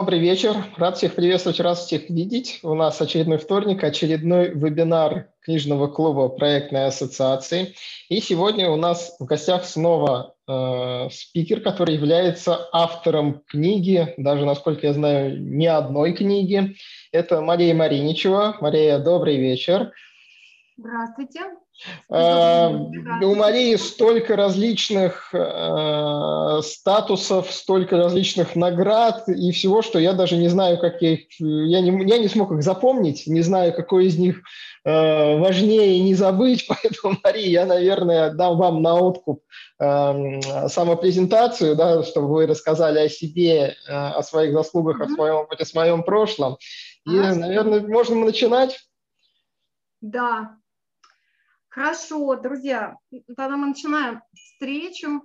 Добрый вечер. Рад всех приветствовать, рад всех видеть. У нас очередной вторник, очередной вебинар книжного клуба проектной ассоциации. И сегодня у нас в гостях снова э, спикер, который является автором книги, даже, насколько я знаю, не одной книги. Это Мария Мариничева. Мария, добрый вечер. Здравствуйте. Э, у Марии столько различных э, статусов, столько различных наград и всего, что я даже не знаю, как я их... Я не, я не смог их запомнить, не знаю, какой из них э, важнее не забыть, поэтому, Мария, я, наверное, дам вам на откуп э, самопрезентацию, да, чтобы вы рассказали о себе, о своих заслугах, mm-hmm. о своем о своем прошлом. И, а, наверное, можно начинать? Да, Хорошо, друзья, тогда мы начинаем встречу,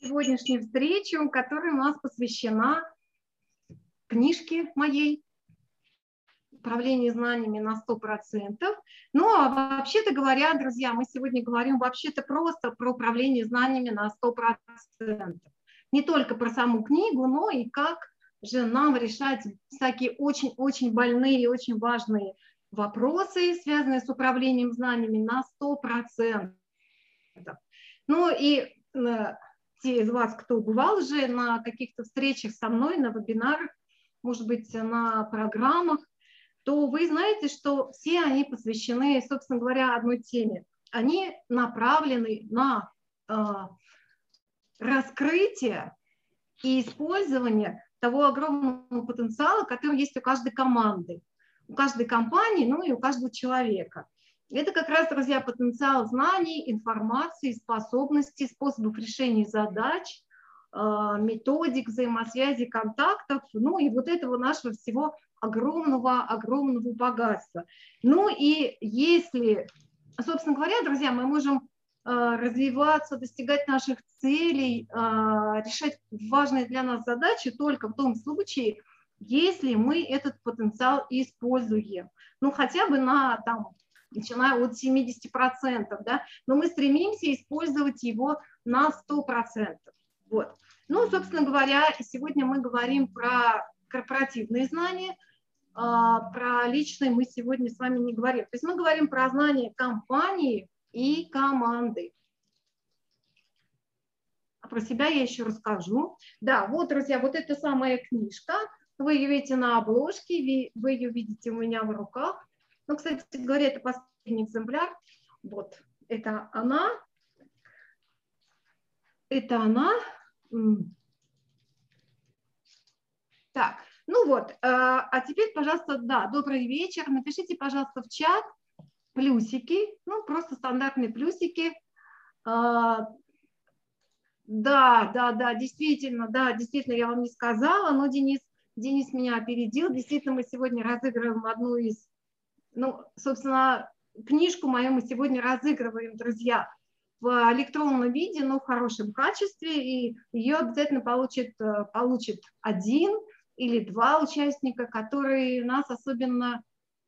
сегодняшнюю встречу, которая у нас посвящена книжке моей управление знаниями на 100%. Ну, а вообще-то говоря, друзья, мы сегодня говорим вообще-то просто про управление знаниями на 100%. Не только про саму книгу, но и как же нам решать всякие очень-очень больные и очень важные вопросы, связанные с управлением знаниями, на 100%. Ну и э, те из вас, кто бывал уже на каких-то встречах со мной, на вебинарах, может быть, на программах, то вы знаете, что все они посвящены, собственно говоря, одной теме. Они направлены на э, раскрытие и использование того огромного потенциала, который есть у каждой команды у каждой компании, ну и у каждого человека. Это как раз, друзья, потенциал знаний, информации, способностей, способов решения задач, а, методик взаимосвязи, контактов, ну и вот этого нашего всего огромного, огромного богатства. Ну и если, собственно говоря, друзья, мы можем а, развиваться, достигать наших целей, а, решать важные для нас задачи только в том случае, если мы этот потенциал используем, ну хотя бы на там, начиная от 70%, да, но мы стремимся использовать его на 100%. Вот. Ну, собственно говоря, сегодня мы говорим про корпоративные знания, а, про личные мы сегодня с вами не говорим. То есть мы говорим про знания компании и команды. А про себя я еще расскажу. Да, вот, друзья, вот это самая книжка – вы ее видите на обложке, вы ее видите у меня в руках. Ну, кстати говоря, это последний экземпляр. Вот, это она. Это она. Так, ну вот, а, а теперь, пожалуйста, да, добрый вечер. Напишите, пожалуйста, в чат плюсики, ну, просто стандартные плюсики. А, да, да, да, действительно, да, действительно, я вам не сказала, но Денис Денис меня опередил. Действительно, мы сегодня разыгрываем одну из, ну, собственно, книжку мою мы сегодня разыгрываем, друзья, в электронном виде, но в хорошем качестве, и ее обязательно получит, э, получит один или два участника, которые нас особенно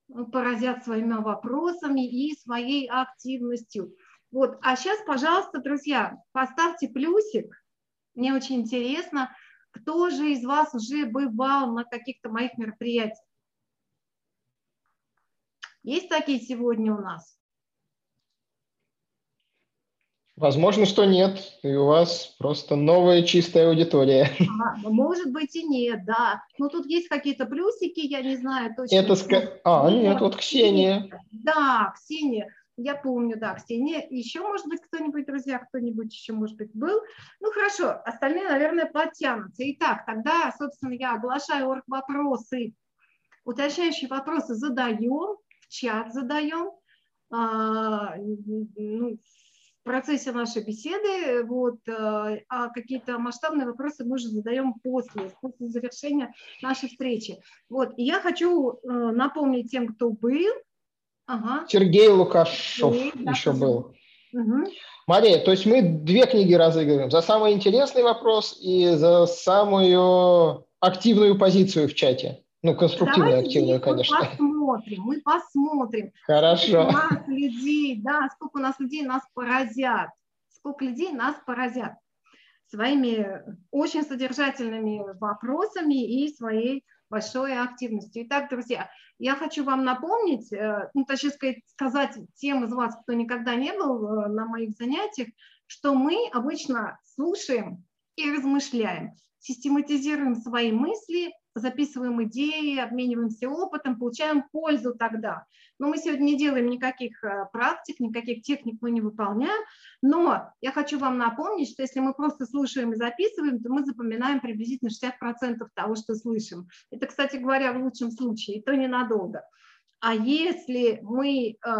ну, поразят своими вопросами и своей активностью. Вот. А сейчас, пожалуйста, друзья, поставьте плюсик. Мне очень интересно, кто же из вас уже бывал на каких-то моих мероприятиях? Есть такие сегодня у нас? Возможно, что нет, и у вас просто новая чистая аудитория. А, может быть и нет, да. Но тут есть какие-то плюсики, я не знаю точно. Это ска... А, нет, вот Ксения. Да, Ксения. Я помню, да, Ксения. Еще, может быть, кто-нибудь, друзья, кто-нибудь еще, может быть, был. Ну, хорошо, остальные, наверное, подтянутся.Итак, тогда, собственно, я оглашаю вопросы. Уточняющие вопросы задаем, чат задаем. А, ну, в процессе нашей беседы, вот, а, а какие-то масштабные вопросы мы уже задаем после, после завершения нашей встречи. Вот, и я хочу э, напомнить тем, кто был, Ага. Сергей Лукашов И, еще да, был. Угу. Мария, то есть мы две книги разыгрываем. За самый интересный вопрос и за самую активную позицию в чате. Ну, конструктивную, Давайте активную, конечно. Мы посмотрим, мы посмотрим. Хорошо. Сколько у нас людей, да, сколько у нас людей нас поразят. Сколько людей нас поразят. своими очень содержательными вопросами и своей большой активностью. Итак, друзья, я хочу вам напомнить, э, ну, точнее сказать, сказать тем из вас, кто никогда не был э, на моих занятиях, что мы обычно слушаем и размышляем, систематизируем свои мысли записываем идеи, обмениваемся опытом, получаем пользу тогда. Но мы сегодня не делаем никаких э, практик, никаких техник мы не выполняем. Но я хочу вам напомнить, что если мы просто слушаем и записываем, то мы запоминаем приблизительно 60% того, что слышим. Это, кстати говоря, в лучшем случае, и то ненадолго. А если мы э,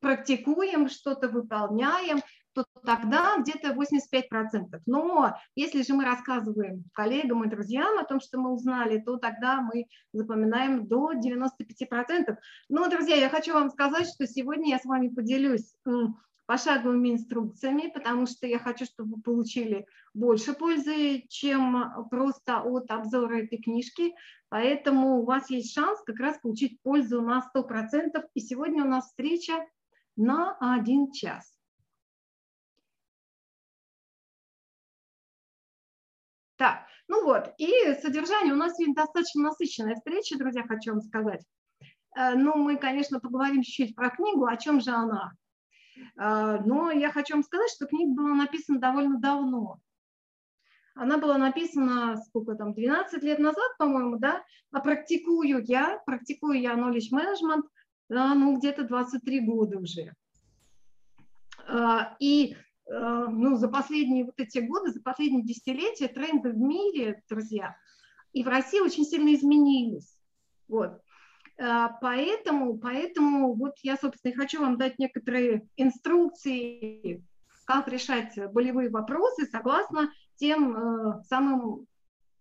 практикуем, что-то выполняем, то тогда где-то 85%. Но если же мы рассказываем коллегам и друзьям о том, что мы узнали, то тогда мы запоминаем до 95%. Но, друзья, я хочу вам сказать, что сегодня я с вами поделюсь пошаговыми инструкциями, потому что я хочу, чтобы вы получили больше пользы, чем просто от обзора этой книжки. Поэтому у вас есть шанс как раз получить пользу на 100%. И сегодня у нас встреча на один час. Ну вот, и содержание у нас сегодня достаточно насыщенная встреча, друзья, хочу вам сказать. Э, ну, мы, конечно, поговорим чуть-чуть про книгу, о чем же она. Э, но я хочу вам сказать, что книга была написана довольно давно. Она была написана, сколько там, 12 лет назад, по-моему, да, а практикую я, практикую я knowledge management, да, ну, где-то 23 года уже. Э, и Э, ну, за последние вот эти годы, за последние десятилетия тренды в мире, друзья, и в России очень сильно изменились. Вот. Э, поэтому, поэтому вот я, собственно, и хочу вам дать некоторые инструкции, как решать болевые вопросы согласно тем э, самым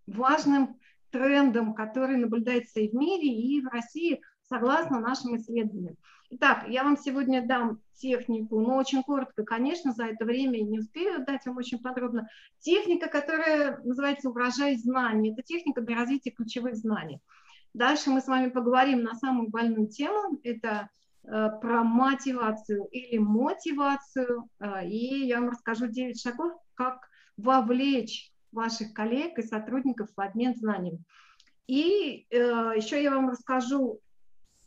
важным трендам, которые наблюдаются и в мире, и в России, согласно нашим исследованиям. Итак, я вам сегодня дам технику, но очень коротко, конечно, за это время не успею дать вам очень подробно. Техника, которая называется «Урожай знаний». Это техника для развития ключевых знаний. Дальше мы с вами поговорим на самую больную тему. Это э, про мотивацию или мотивацию. Э, и я вам расскажу 9 шагов, как вовлечь ваших коллег и сотрудников в обмен знаниями. И э, еще я вам расскажу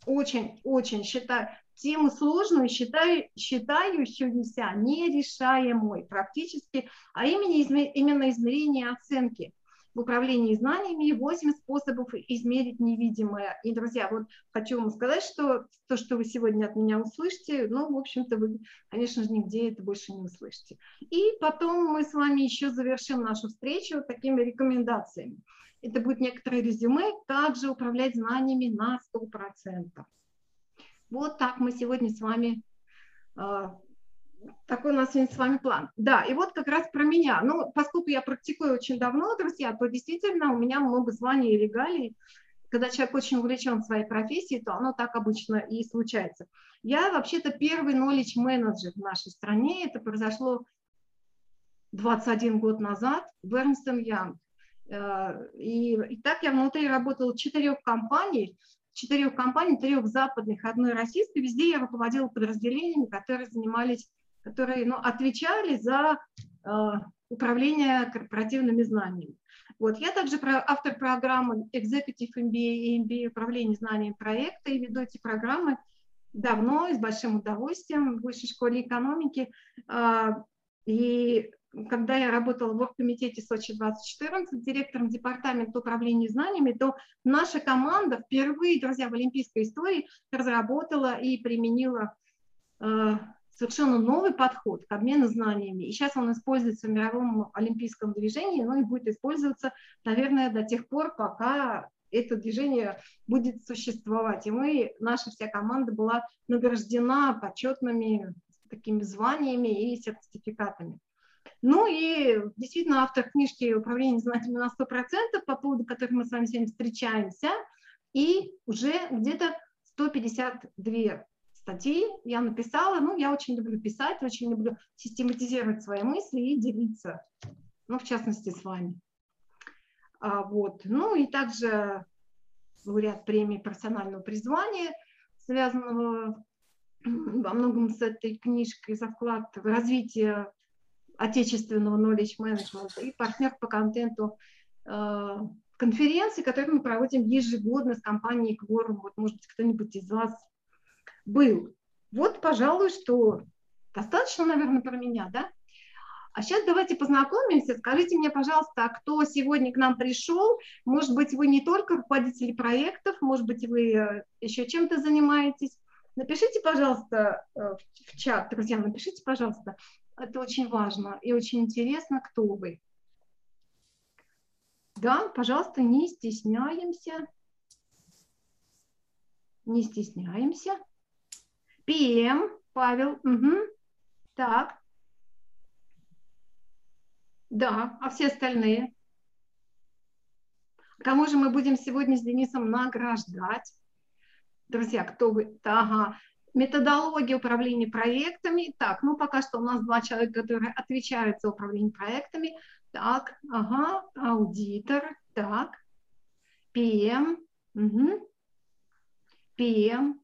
очень-очень считаю, тему сложную, считаю, считающуюся нерешаемой практически, а именно, именно измерение оценки в управлении знаниями 8 способов измерить невидимое. И, друзья, вот хочу вам сказать, что то, что вы сегодня от меня услышите, ну, в общем-то, вы, конечно же, нигде это больше не услышите. И потом мы с вами еще завершим нашу встречу такими рекомендациями. Это будет некоторое резюме, как же управлять знаниями на 100%. Вот так мы сегодня с вами, а, такой у нас сегодня с вами план. Да, и вот как раз про меня. Ну, поскольку я практикую очень давно, друзья, то действительно у меня много званий и регалий. Когда человек очень увлечен своей профессией, то оно так обычно и случается. Я вообще-то первый knowledge менеджер в нашей стране. Это произошло 21 год назад в Ernst Young. Э, и, и так я внутри работала четырех компаний, четырех компаний, трех западных, одной российской. Везде я руководила подразделениями, которые занимались, которые ну, отвечали за э, управление корпоративными знаниями. Вот. Я также про, автор программы Executive MBA и MBA управление знаниями проекта и веду эти программы давно и с большим удовольствием в Высшей школе экономики. Э, и когда я работала в оргкомитете Сочи-2014 директором департамента управления знаниями, то наша команда впервые, друзья, в олимпийской истории разработала и применила э, совершенно новый подход к обмену знаниями. И сейчас он используется в мировом олимпийском движении, но и будет использоваться, наверное, до тех пор, пока это движение будет существовать. И мы, наша вся команда была награждена почетными такими званиями и сертификатами. Ну и действительно автор книжки «Управление знаниями на 100%», по поводу которой мы с вами сегодня встречаемся, и уже где-то 152 статьи я написала. Ну, я очень люблю писать, очень люблю систематизировать свои мысли и делиться, ну, в частности, с вами. А, вот. Ну и также лауреат премии профессионального призвания, связанного во многом с этой книжкой за вклад в развитие отечественного knowledge management и партнер по контенту э, конференции, которую мы проводим ежегодно с компанией Quorum. Вот, может быть, кто-нибудь из вас был. Вот, пожалуй, что достаточно, наверное, про меня, да? А сейчас давайте познакомимся. Скажите мне, пожалуйста, а кто сегодня к нам пришел? Может быть, вы не только руководители проектов, может быть, вы э, еще чем-то занимаетесь. Напишите, пожалуйста, э, в чат, друзья, напишите, пожалуйста. Это очень важно и очень интересно, кто вы. Да, пожалуйста, не стесняемся. Не стесняемся. ПМ, Павел. Угу. Так. Да, а все остальные? Кому же мы будем сегодня с Денисом награждать? Друзья, кто вы? Ага. Методология управления проектами. Так, ну пока что у нас два человека, которые отвечают за управление проектами. Так, ага, аудитор, так, ПМ, угу. ПМ,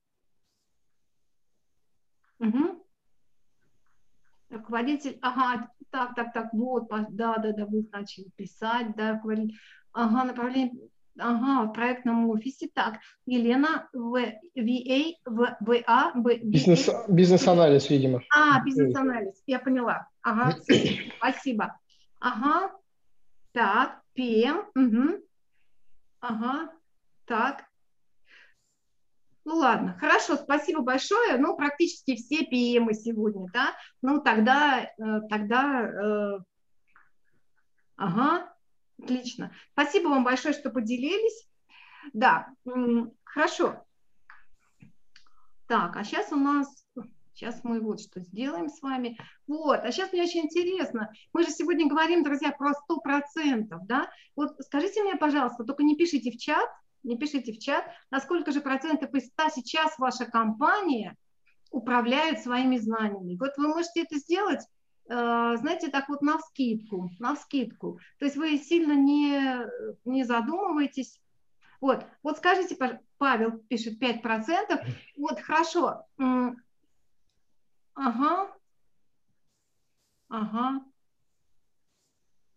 угу. руководитель, ага, так, так, так, вот, да, да, да, вы начали писать, да, говорить, ага, направление, ага, в проектном офисе, так, Елена, в, VA, в, ВА, в, Бизнес, бизнес-анализ, видимо. А, бизнес-анализ, я поняла, ага, спасибо, ага, так, ПМ, угу, ага, так, ну ладно, хорошо, спасибо большое. Ну, практически все ПМы сегодня, да? Ну, тогда, э, тогда, э, ага, отлично. Спасибо вам большое, что поделились. Да, хорошо. Так, а сейчас у нас, сейчас мы вот что сделаем с вами. Вот, а сейчас мне очень интересно. Мы же сегодня говорим, друзья, про 100%, да? Вот скажите мне, пожалуйста, только не пишите в чат, не пишите в чат, насколько же процентов из 100 сейчас ваша компания управляет своими знаниями. Вот вы можете это сделать, знаете, так вот на скидку, на скидку. То есть вы сильно не, не задумываетесь. Вот, вот скажите, Павел пишет 5%. Вот, хорошо. Ага. Ага.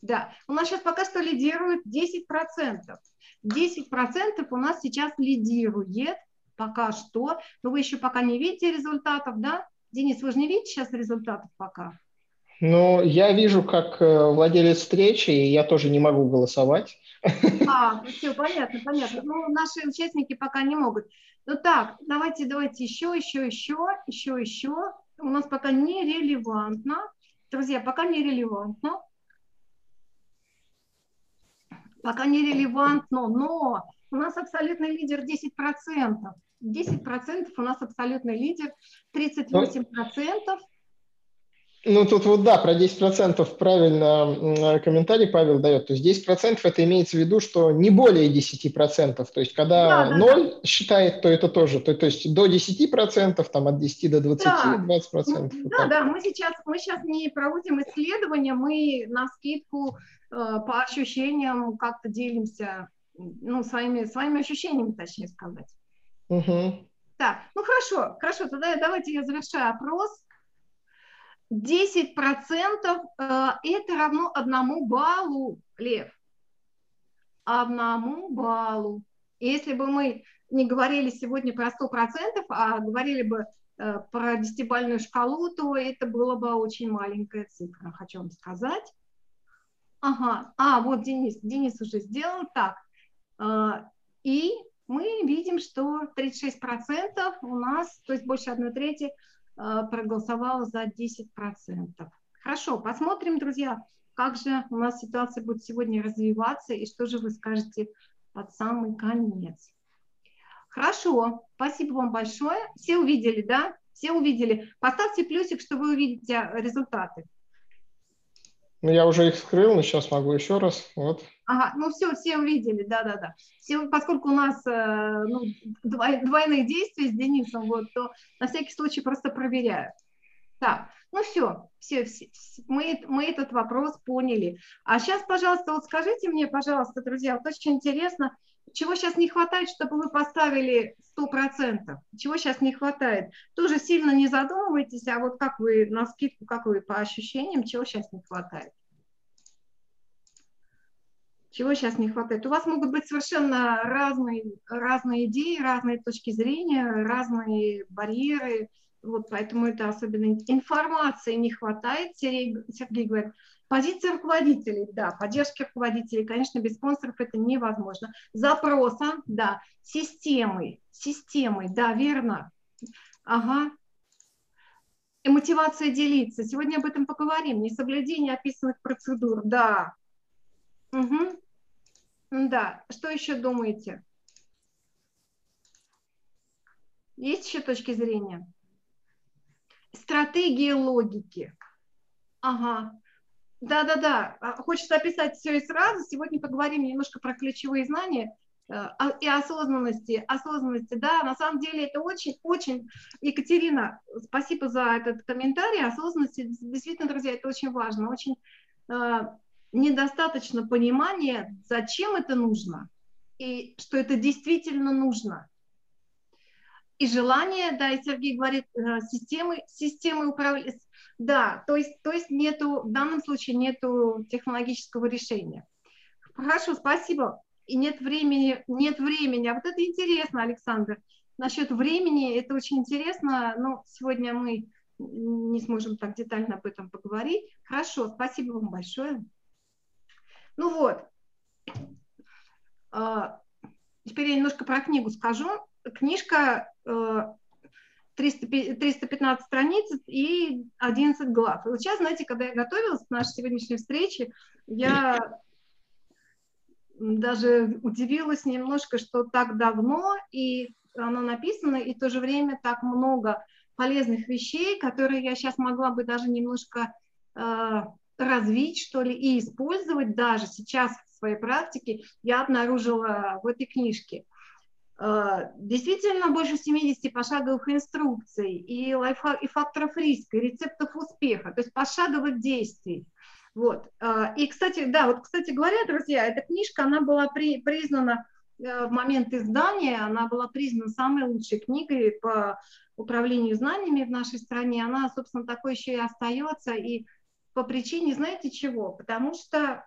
Да, у нас сейчас пока что лидирует 10%. 10% у нас сейчас лидирует пока что, но вы еще пока не видите результатов, да? Денис, вы же не видите сейчас результатов пока? Ну, я вижу, как э, владелец встречи, и я тоже не могу голосовать. А, ну все, понятно, понятно. Ну, наши участники пока не могут. Ну так, давайте, давайте еще, еще, еще, еще, еще. У нас пока нерелевантно. Друзья, пока нерелевантно пока не релевантно, но у нас абсолютный лидер 10%. 10% у нас абсолютный лидер, 38%. Ну, тут вот да, про 10% правильно комментарий Павел дает. То есть 10% это имеется в виду, что не более 10%. То есть когда да, 0 да. считает, то это тоже. То, то есть до 10%, там от 10 до 20, да. 20%. Вот да, да, мы сейчас, мы сейчас не проводим исследования, мы на скидку Э, по ощущениям как-то делимся, ну, своими, своими ощущениями, точнее сказать. Угу. Так, ну хорошо, хорошо, тогда давайте я завершаю опрос. 10% э, это равно одному баллу, Лев. Одному баллу. Если бы мы не говорили сегодня про 100%, а говорили бы э, про десятибальную шкалу, то это было бы очень маленькая цифра, хочу вам сказать. Ага, а вот Денис, Денис уже сделал так. А, и мы видим, что 36% у нас, то есть больше одной трети, проголосовало за 10%. Хорошо, посмотрим, друзья, как же у нас ситуация будет сегодня развиваться и что же вы скажете под самый конец. Хорошо, спасибо вам большое. Все увидели, да? Все увидели. Поставьте плюсик, что вы увидите результаты. Ну, я уже их скрыл, но сейчас могу еще раз. Вот. Ага, ну все, все увидели, да-да-да. Все, поскольку у нас э, ну, двойные действия с Денисом, вот, то на всякий случай просто проверяю. Так, ну все, все, все мы, мы этот вопрос поняли. А сейчас, пожалуйста, вот скажите мне, пожалуйста, друзья, вот очень интересно, чего сейчас не хватает, чтобы вы поставили 100%? Чего сейчас не хватает? Тоже сильно не задумывайтесь, а вот как вы на скидку, как вы по ощущениям, чего сейчас не хватает? Чего сейчас не хватает? У вас могут быть совершенно разные, разные идеи, разные точки зрения, разные барьеры. Вот поэтому это особенно информации не хватает. Сергей, Сергей говорит, Позиция руководителей, да, поддержки руководителей, конечно, без спонсоров это невозможно. Запроса, да, системой, системой, да, верно. Ага. И мотивация делиться. Сегодня об этом поговорим. Несоблюдение описанных процедур, да. Угу. Да, что еще думаете? Есть еще точки зрения? Стратегия логики. Ага. Да-да-да, а, хочется описать все и сразу. Сегодня поговорим немножко про ключевые знания э, и осознанности. Осознанности, да, на самом деле это очень-очень... Екатерина, спасибо за этот комментарий. Осознанности, действительно, друзья, это очень важно. Очень э, недостаточно понимания, зачем это нужно и что это действительно нужно. И желание, да, и Сергей говорит, э, системы, системы управления, да, то есть, то есть нету, в данном случае нету технологического решения. Хорошо, спасибо. И нет времени, нет времени. А вот это интересно, Александр. Насчет времени, это очень интересно, но сегодня мы не сможем так детально об этом поговорить. Хорошо, спасибо вам большое. Ну вот, а, теперь я немножко про книгу скажу. Книжка э, 300, 315 страниц и 11 глав. Вот сейчас, знаете, когда я готовилась к нашей сегодняшней встрече, я даже удивилась немножко, что так давно, и оно написано, и в то же время так много полезных вещей, которые я сейчас могла бы даже немножко э, развить, что ли, и использовать даже сейчас в своей практике, я обнаружила в этой книжке. Э, действительно больше 70 пошаговых инструкций и, лайфхак, и факторов риска, и рецептов успеха, то есть пошаговых действий. Вот. Э, и, кстати, да, вот, кстати говоря, друзья, эта книжка, она была при, признана э, в момент издания, она была признана самой лучшей книгой по управлению знаниями в нашей стране. Она, собственно, такой еще и остается. И по причине, знаете чего? Потому что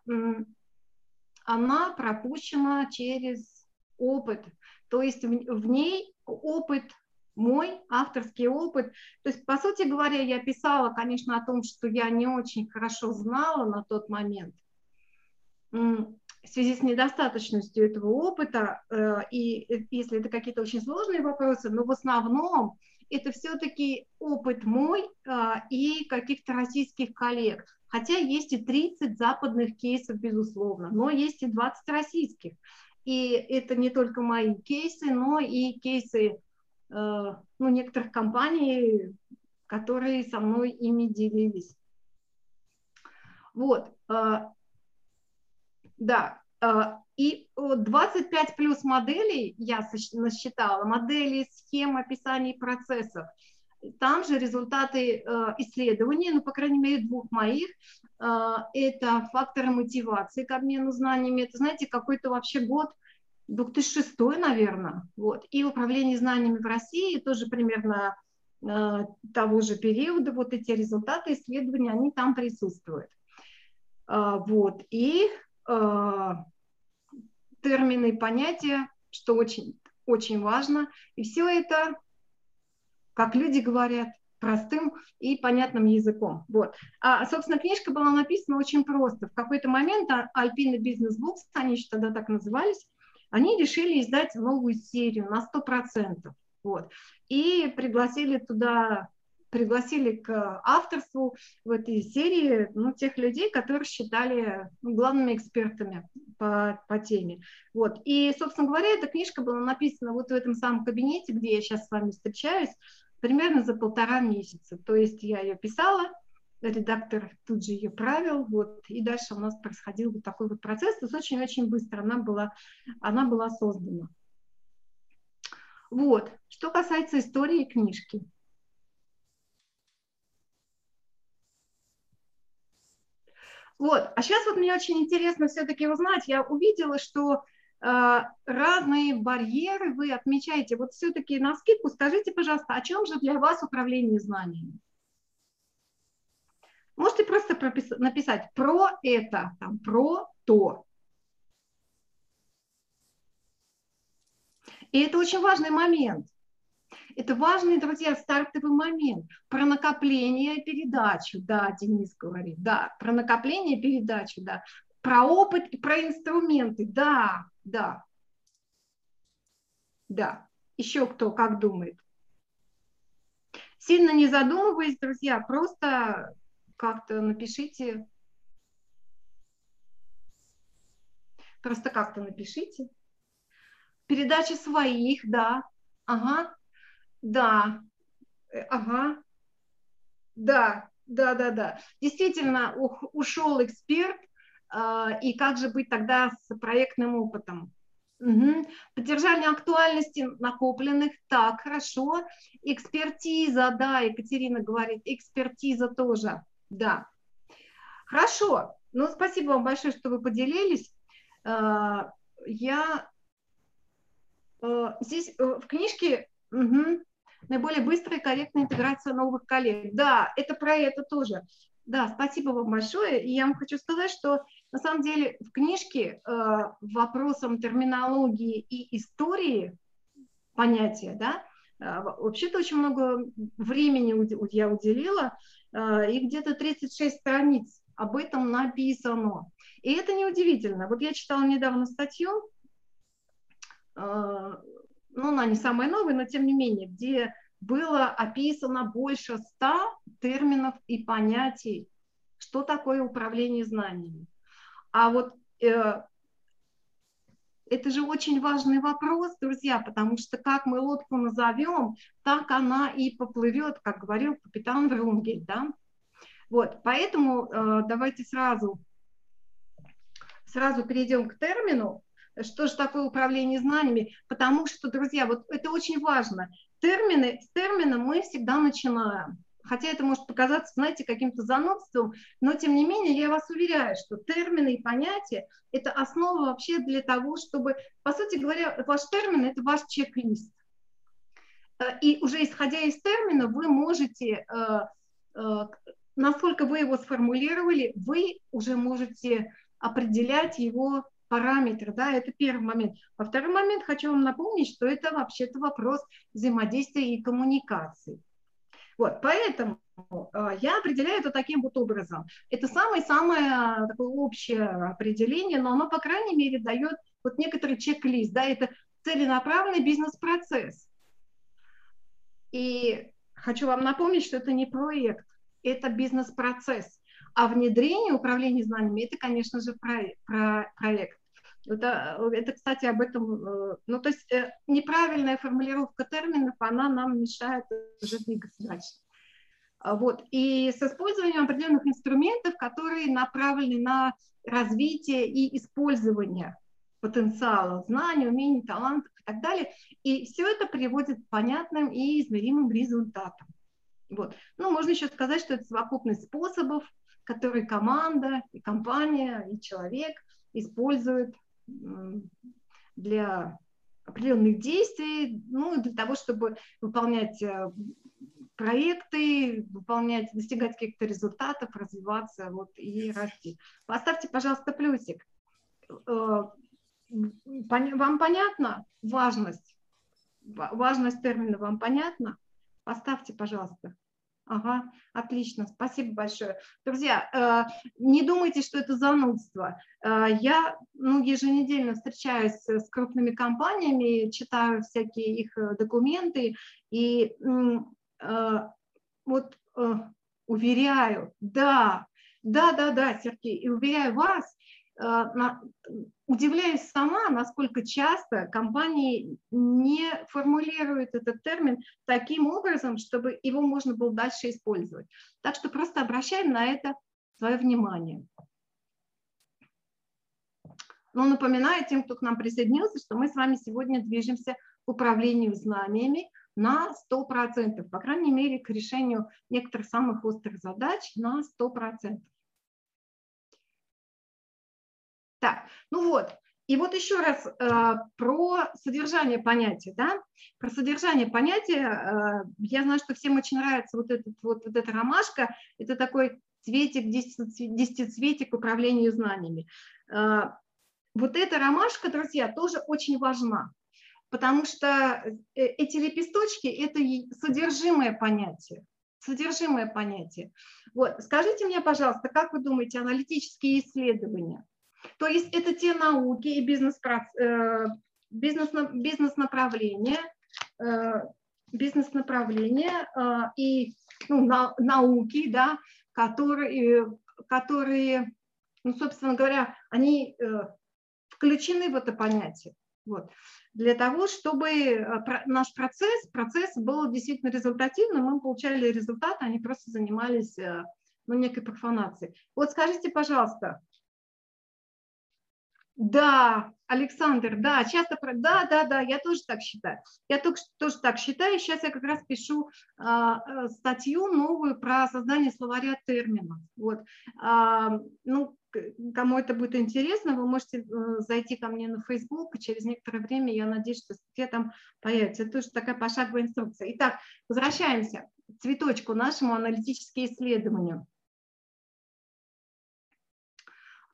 она пропущена через опыт то есть в, в ней опыт мой авторский опыт. То есть, по сути говоря, я писала, конечно, о том, что я не очень хорошо знала на тот момент в связи с недостаточностью этого опыта, э, и если это какие-то очень сложные вопросы, но в основном это все-таки опыт мой а, и каких-то российских коллег. Хотя есть и 30 западных кейсов, безусловно, но есть и 20 российских. И это не только мои кейсы, но и кейсы э, ну, некоторых компаний, которые со мной ими делились. Вот, э, да, э, и 25 плюс моделей я насчитала, модели, схем описаний процессов. Там же результаты исследований, ну, по крайней мере, двух моих, а, это факторы мотивации к обмену знаниями. Это, знаете, какой-то вообще год 2006, наверное. Вот. И управление знаниями в России тоже примерно э, того же периода. Вот эти результаты исследований, они там присутствуют. Э, вот. И э, термины, понятия, что очень, очень важно. И все это, как люди говорят, простым и понятным языком. Вот. А, собственно, книжка была написана очень просто. В какой-то момент Альпина Бизнес Букс, они еще тогда так назывались, они решили издать новую серию на 100%. Вот. И пригласили туда пригласили к авторству в этой серии ну, тех людей, которых считали ну, главными экспертами по, по теме. Вот. И, собственно говоря, эта книжка была написана вот в этом самом кабинете, где я сейчас с вами встречаюсь, примерно за полтора месяца. То есть я ее писала, редактор тут же ее правил, вот, и дальше у нас происходил вот такой вот процесс, то есть очень-очень быстро она была, она была создана. Вот, что касается истории книжки. Вот, а сейчас вот мне очень интересно все-таки узнать, я увидела, что разные барьеры вы отмечаете. Вот все-таки на скидку скажите, пожалуйста, о чем же для вас управление знаниями? Можете просто написать про это, там, про то. И это очень важный момент. Это важный, друзья, стартовый момент. Про накопление передачу, да, Денис говорит, да, про накопление передачу, да, про опыт и про инструменты, да, да, да. Еще кто как думает? Сильно не задумываясь, друзья, просто как-то напишите. Просто как-то напишите. Передача своих, да. Ага, да, э, ага, да, да, да, да. Действительно, ушел эксперт, и как же быть тогда с проектным опытом? Угу. Поддержание актуальности накопленных, так, хорошо. Экспертиза, да, Екатерина говорит, экспертиза тоже, да. Хорошо, ну, спасибо вам большое, что вы поделились. А, я э, здесь э, в книжке угу, наиболее быстрая и корректная интеграция новых коллег. Да, это про это тоже. Да, спасибо вам большое. И я вам хочу сказать, что на самом деле в книжке э, вопросам терминологии и истории понятия, да, э, вообще-то очень много времени я уделила, э, и где-то 36 страниц об этом написано. И это неудивительно. Вот я читала недавно статью, э, ну, она не самая новая, но тем не менее, где было описано больше ста терминов и понятий, что такое управление знаниями. А вот э, это же очень важный вопрос, друзья, потому что как мы лодку назовем, так она и поплывет, как говорил капитан Врунгель, да? Вот, поэтому э, давайте сразу, сразу перейдем к термину, что же такое управление знаниями, потому что, друзья, вот это очень важно. Термины, с термина мы всегда начинаем. Хотя это может показаться, знаете, каким-то занудством, но тем не менее я вас уверяю, что термины и понятия – это основа вообще для того, чтобы, по сути говоря, ваш термин – это ваш чек-лист. Э, и уже исходя из термина вы можете, э, э, насколько вы его сформулировали, вы уже можете определять его параметры, да, это первый момент. А второй момент хочу вам напомнить, что это вообще-то вопрос взаимодействия и коммуникации. Вот, поэтому э, я определяю это таким вот образом. Это самое-самое такое общее определение, но оно, по крайней мере, дает вот некоторый чек-лист, да, это целенаправленный бизнес-процесс. И хочу вам напомнить, что это не проект, это бизнес-процесс. А внедрение управления знаниями – это, конечно же, проект. Это, это, кстати, об этом, э, ну, то есть э, неправильная формулировка терминов, она нам мешает уже двигаться дальше. А вот. И с использованием определенных инструментов, которые направлены на развитие и использование потенциала, знаний, умений, талантов и так далее. И все это приводит к понятным и измеримым результатам. Вот. Ну, можно еще сказать, что это совокупность способов, которые команда, и компания, и человек используют для определенных действий, ну, для того, чтобы выполнять э, проекты, выполнять, достигать каких-то результатов, развиваться вот, и расти. Поставьте, пожалуйста, плюсик. Э, вам понятна важность? Важность термина вам понятна? Поставьте, пожалуйста. Ага, отлично, спасибо большое. Друзья, э, не думайте, что это занудство. Э, я ну, еженедельно встречаюсь с крупными компаниями, читаю всякие их э, документы, и вот уверяю, да, да, да, да, Сергей, и уверяю вас, удивляюсь сама, насколько часто компании не формулируют этот термин таким образом, чтобы его можно было дальше использовать. Так что просто обращаем на это свое внимание. Но напоминаю тем, кто к нам присоединился, что мы с вами сегодня движемся к управлению знаниями на 100%, по крайней мере, к решению некоторых самых острых задач на 100%. Так, ну вот, и вот еще раз э, про содержание понятия, да, про содержание понятия. Э, я знаю, что всем очень нравится вот, этот, вот, вот эта ромашка. Это такой цветик, десятицветик управлению знаниями. Э, вот эта ромашка, друзья, тоже очень важна, потому что э, эти лепесточки – это содержимое понятие. Содержимое понятие. Вот, скажите мне, пожалуйста, как вы думаете, аналитические исследования – то есть это те науки и бизнес, э, бизнес, бизнес направления, э, бизнес направления э, и ну, на, науки, да, которые, которые, ну, собственно говоря, они включены в это понятие. Вот. Для того, чтобы наш процесс, процесс был действительно результативным, мы получали результаты, они просто занимались ну, некой профанацией. Вот скажите, пожалуйста, да, Александр, да, часто, да, да, да, я тоже так считаю. Я только, тоже так считаю. Сейчас я как раз пишу а, статью новую про создание словаря терминов. Вот. А, ну, кому это будет интересно, вы можете э, зайти ко мне на Facebook, через некоторое время, я надеюсь, что статья там появится. Это тоже такая пошаговая инструкция. Итак, возвращаемся к цветочку нашему аналитическому исследованию.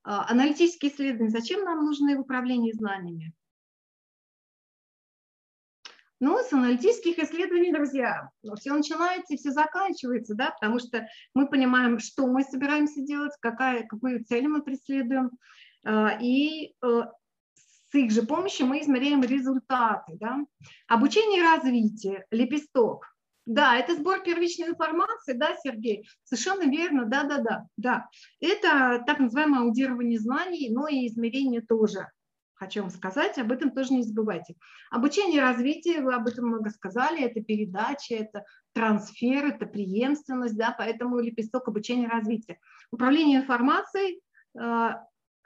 Аналитические исследования, зачем нам нужны в управлении знаниями? Ну, с аналитических исследований, друзья, все начинается и все заканчивается, да, потому что мы понимаем, что мы собираемся делать, какая, какую цель мы преследуем, а, и э, с их же помощью мы измеряем результаты. Да. Обучение и развитие, лепесток. Да, это сбор первичной информации, да, Сергей? Совершенно верно, да, да, да, да. Это так называемое аудирование знаний, но и измерение тоже. Хочу вам сказать, об этом тоже не забывайте. Обучение и развитие, вы об этом много сказали, это передача, это трансфер, это преемственность, да, поэтому лепесток обучения и развития. Управление информацией э,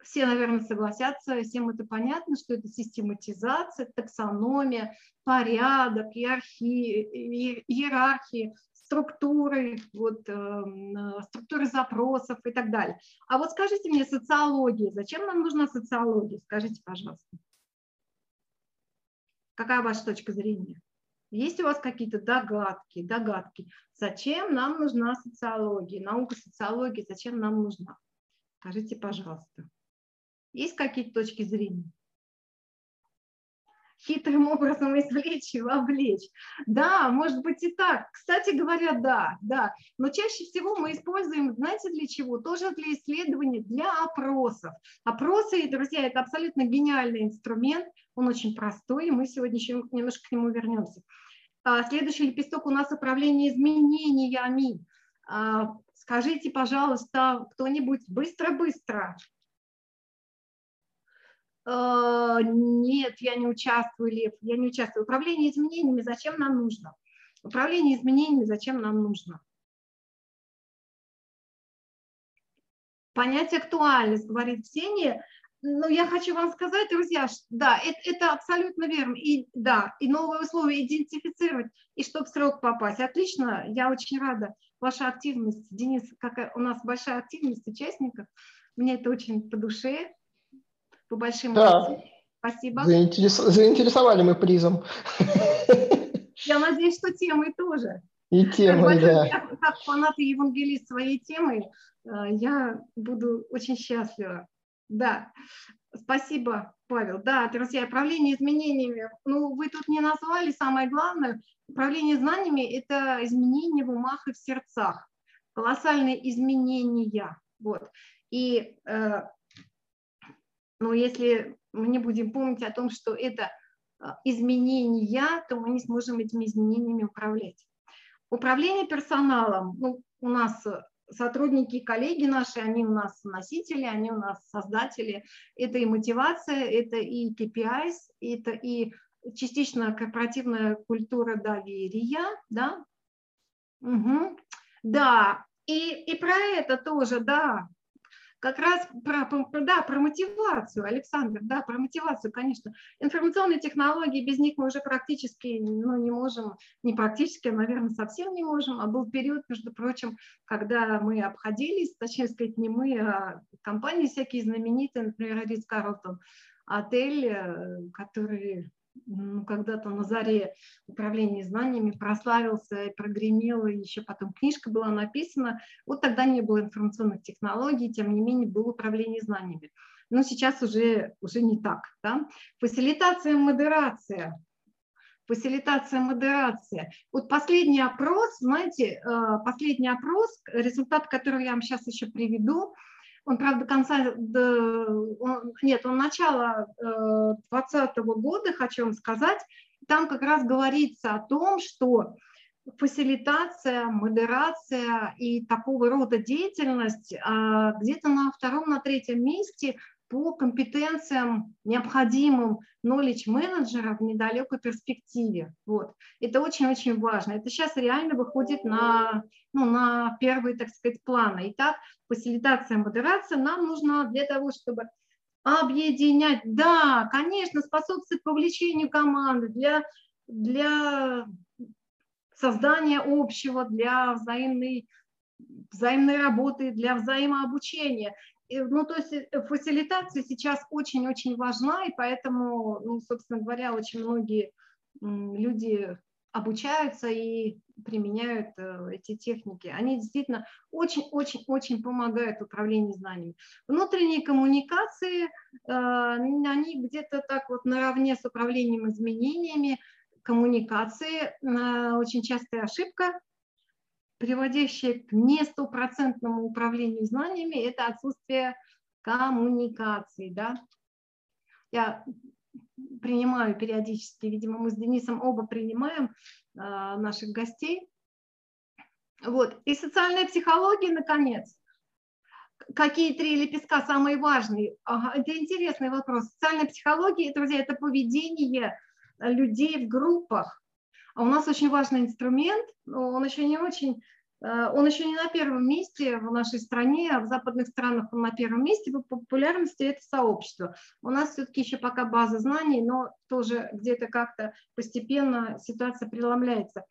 все, наверное, согласятся, всем это понятно, что это систематизация, таксономия, порядок, иерархии, иерархии структуры, вот, э, структуры запросов и так далее. А вот скажите мне, социология, зачем нам нужна социология? Скажите, пожалуйста. Какая ваша точка зрения? Есть у вас какие-то догадки, догадки, зачем нам нужна социология, наука социологии, зачем нам нужна? Скажите, пожалуйста. Есть какие-то точки зрения? Хитрым образом извлечь и вовлечь. Да, может быть и так. Кстати говоря, да, да. Но чаще всего мы используем, знаете, для чего? Тоже для исследований, для опросов. Опросы, друзья, это абсолютно гениальный инструмент. Он очень простой, и мы сегодня еще немножко к нему вернемся. А, следующий лепесток у нас управление изменениями. А, скажите, пожалуйста, кто-нибудь быстро-быстро. «Э, нет, я не участвую, Лев, я не участвую. Управление изменениями зачем нам нужно? Управление изменениями зачем нам нужно? Понять актуальность, говорит Ксения. Но я хочу вам сказать, друзья, что, да, это, это абсолютно верно. И да, и новые условия идентифицировать, и чтобы в срок попасть. Отлично, я очень рада вашей активности. Денис, какая у нас большая активность участников. Мне это очень по душе по большим да. Спасибо. Заинтерес... Заинтересовали мы призом. Я надеюсь, что темой тоже. И темой, да. Как, как фанат и евангелист своей темы, э, я буду очень счастлива. Да, спасибо, Павел. Да, друзья, управление изменениями. Ну, вы тут не назвали самое главное. Управление знаниями – это изменения в умах и в сердцах. Колоссальные изменения. Вот. И э, но если мы не будем помнить о том, что это а, изменения, то мы не сможем этими изменениями управлять. Управление персоналом. Ну, у нас сотрудники, коллеги наши, они у нас носители, они у нас создатели. Это и мотивация, это и KPIs, это и частично корпоративная культура доверия, да, угу. да, и, и про это тоже, да, как раз про, да, про мотивацию, Александр, да, про мотивацию, конечно. Информационные технологии, без них мы уже практически ну, не можем, не практически, а, наверное, совсем не можем. А был период, между прочим, когда мы обходились, точнее сказать, не мы, а компании всякие знаменитые, например, Ридс Карлтон, отель, э, который ну, когда-то на заре управления знаниями прославился и прогремел, и еще потом книжка была написана. Вот тогда не было информационных технологий, тем не менее было управление знаниями. Но сейчас уже, уже не так. Да? Фасилитация, модерация. Фасилитация, модерация. Вот последний опрос, знаете, э, последний опрос, результат которого я вам сейчас еще приведу, он, правда, конца, он, нет, он начало 2020 э, года, хочу вам сказать, там как раз говорится о том, что фасилитация, модерация и такого рода деятельность а, где-то на втором, на третьем месте по компетенциям, необходимым knowledge менеджера в недалекой перспективе. Вот. Это очень-очень важно. Это сейчас реально выходит на, ну, на первые, так сказать, планы. Итак, фасилитация, модерация нам нужна для того, чтобы объединять, да, конечно, способствовать вовлечению команды, для, для создания общего, для взаимной, взаимной работы, для взаимообучения ну, то есть э, фасилитация сейчас очень-очень важна, и поэтому, ну, собственно говоря, очень многие люди обучаются и применяют э, эти техники. Они действительно очень-очень-очень помогают в управлении знаниями. Внутренние коммуникации, э, они где-то так вот наравне с управлением изменениями, коммуникации, очень частая ошибка, приводящее к не стопроцентному управлению знаниями, это отсутствие коммуникации. Да? Я принимаю периодически, видимо, мы с Денисом оба принимаем э, наших гостей. Вот. И социальная психология, наконец. Какие три лепестка самые важные? Ага, это интересный вопрос. Социальная психология, друзья, это поведение людей в группах. А у нас очень важный инструмент, он еще не очень, э, он еще не на первом месте в нашей стране, а в западных странах он на первом месте по популярности это сообщество. У нас все-таки еще пока база знаний, но тоже где-то как-то постепенно ситуация преломляется.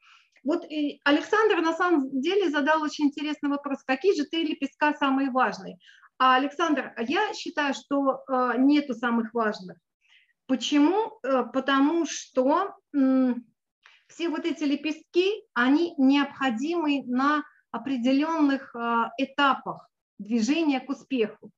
Вот и Александр на самом деле задал очень интересный вопрос, какие же три лепестка самые важные? А Александр, я считаю, что э, нету самых важных. Почему? Э, потому что все вот эти лепестки, они необходимы на определенных а, этапах движения к успеху.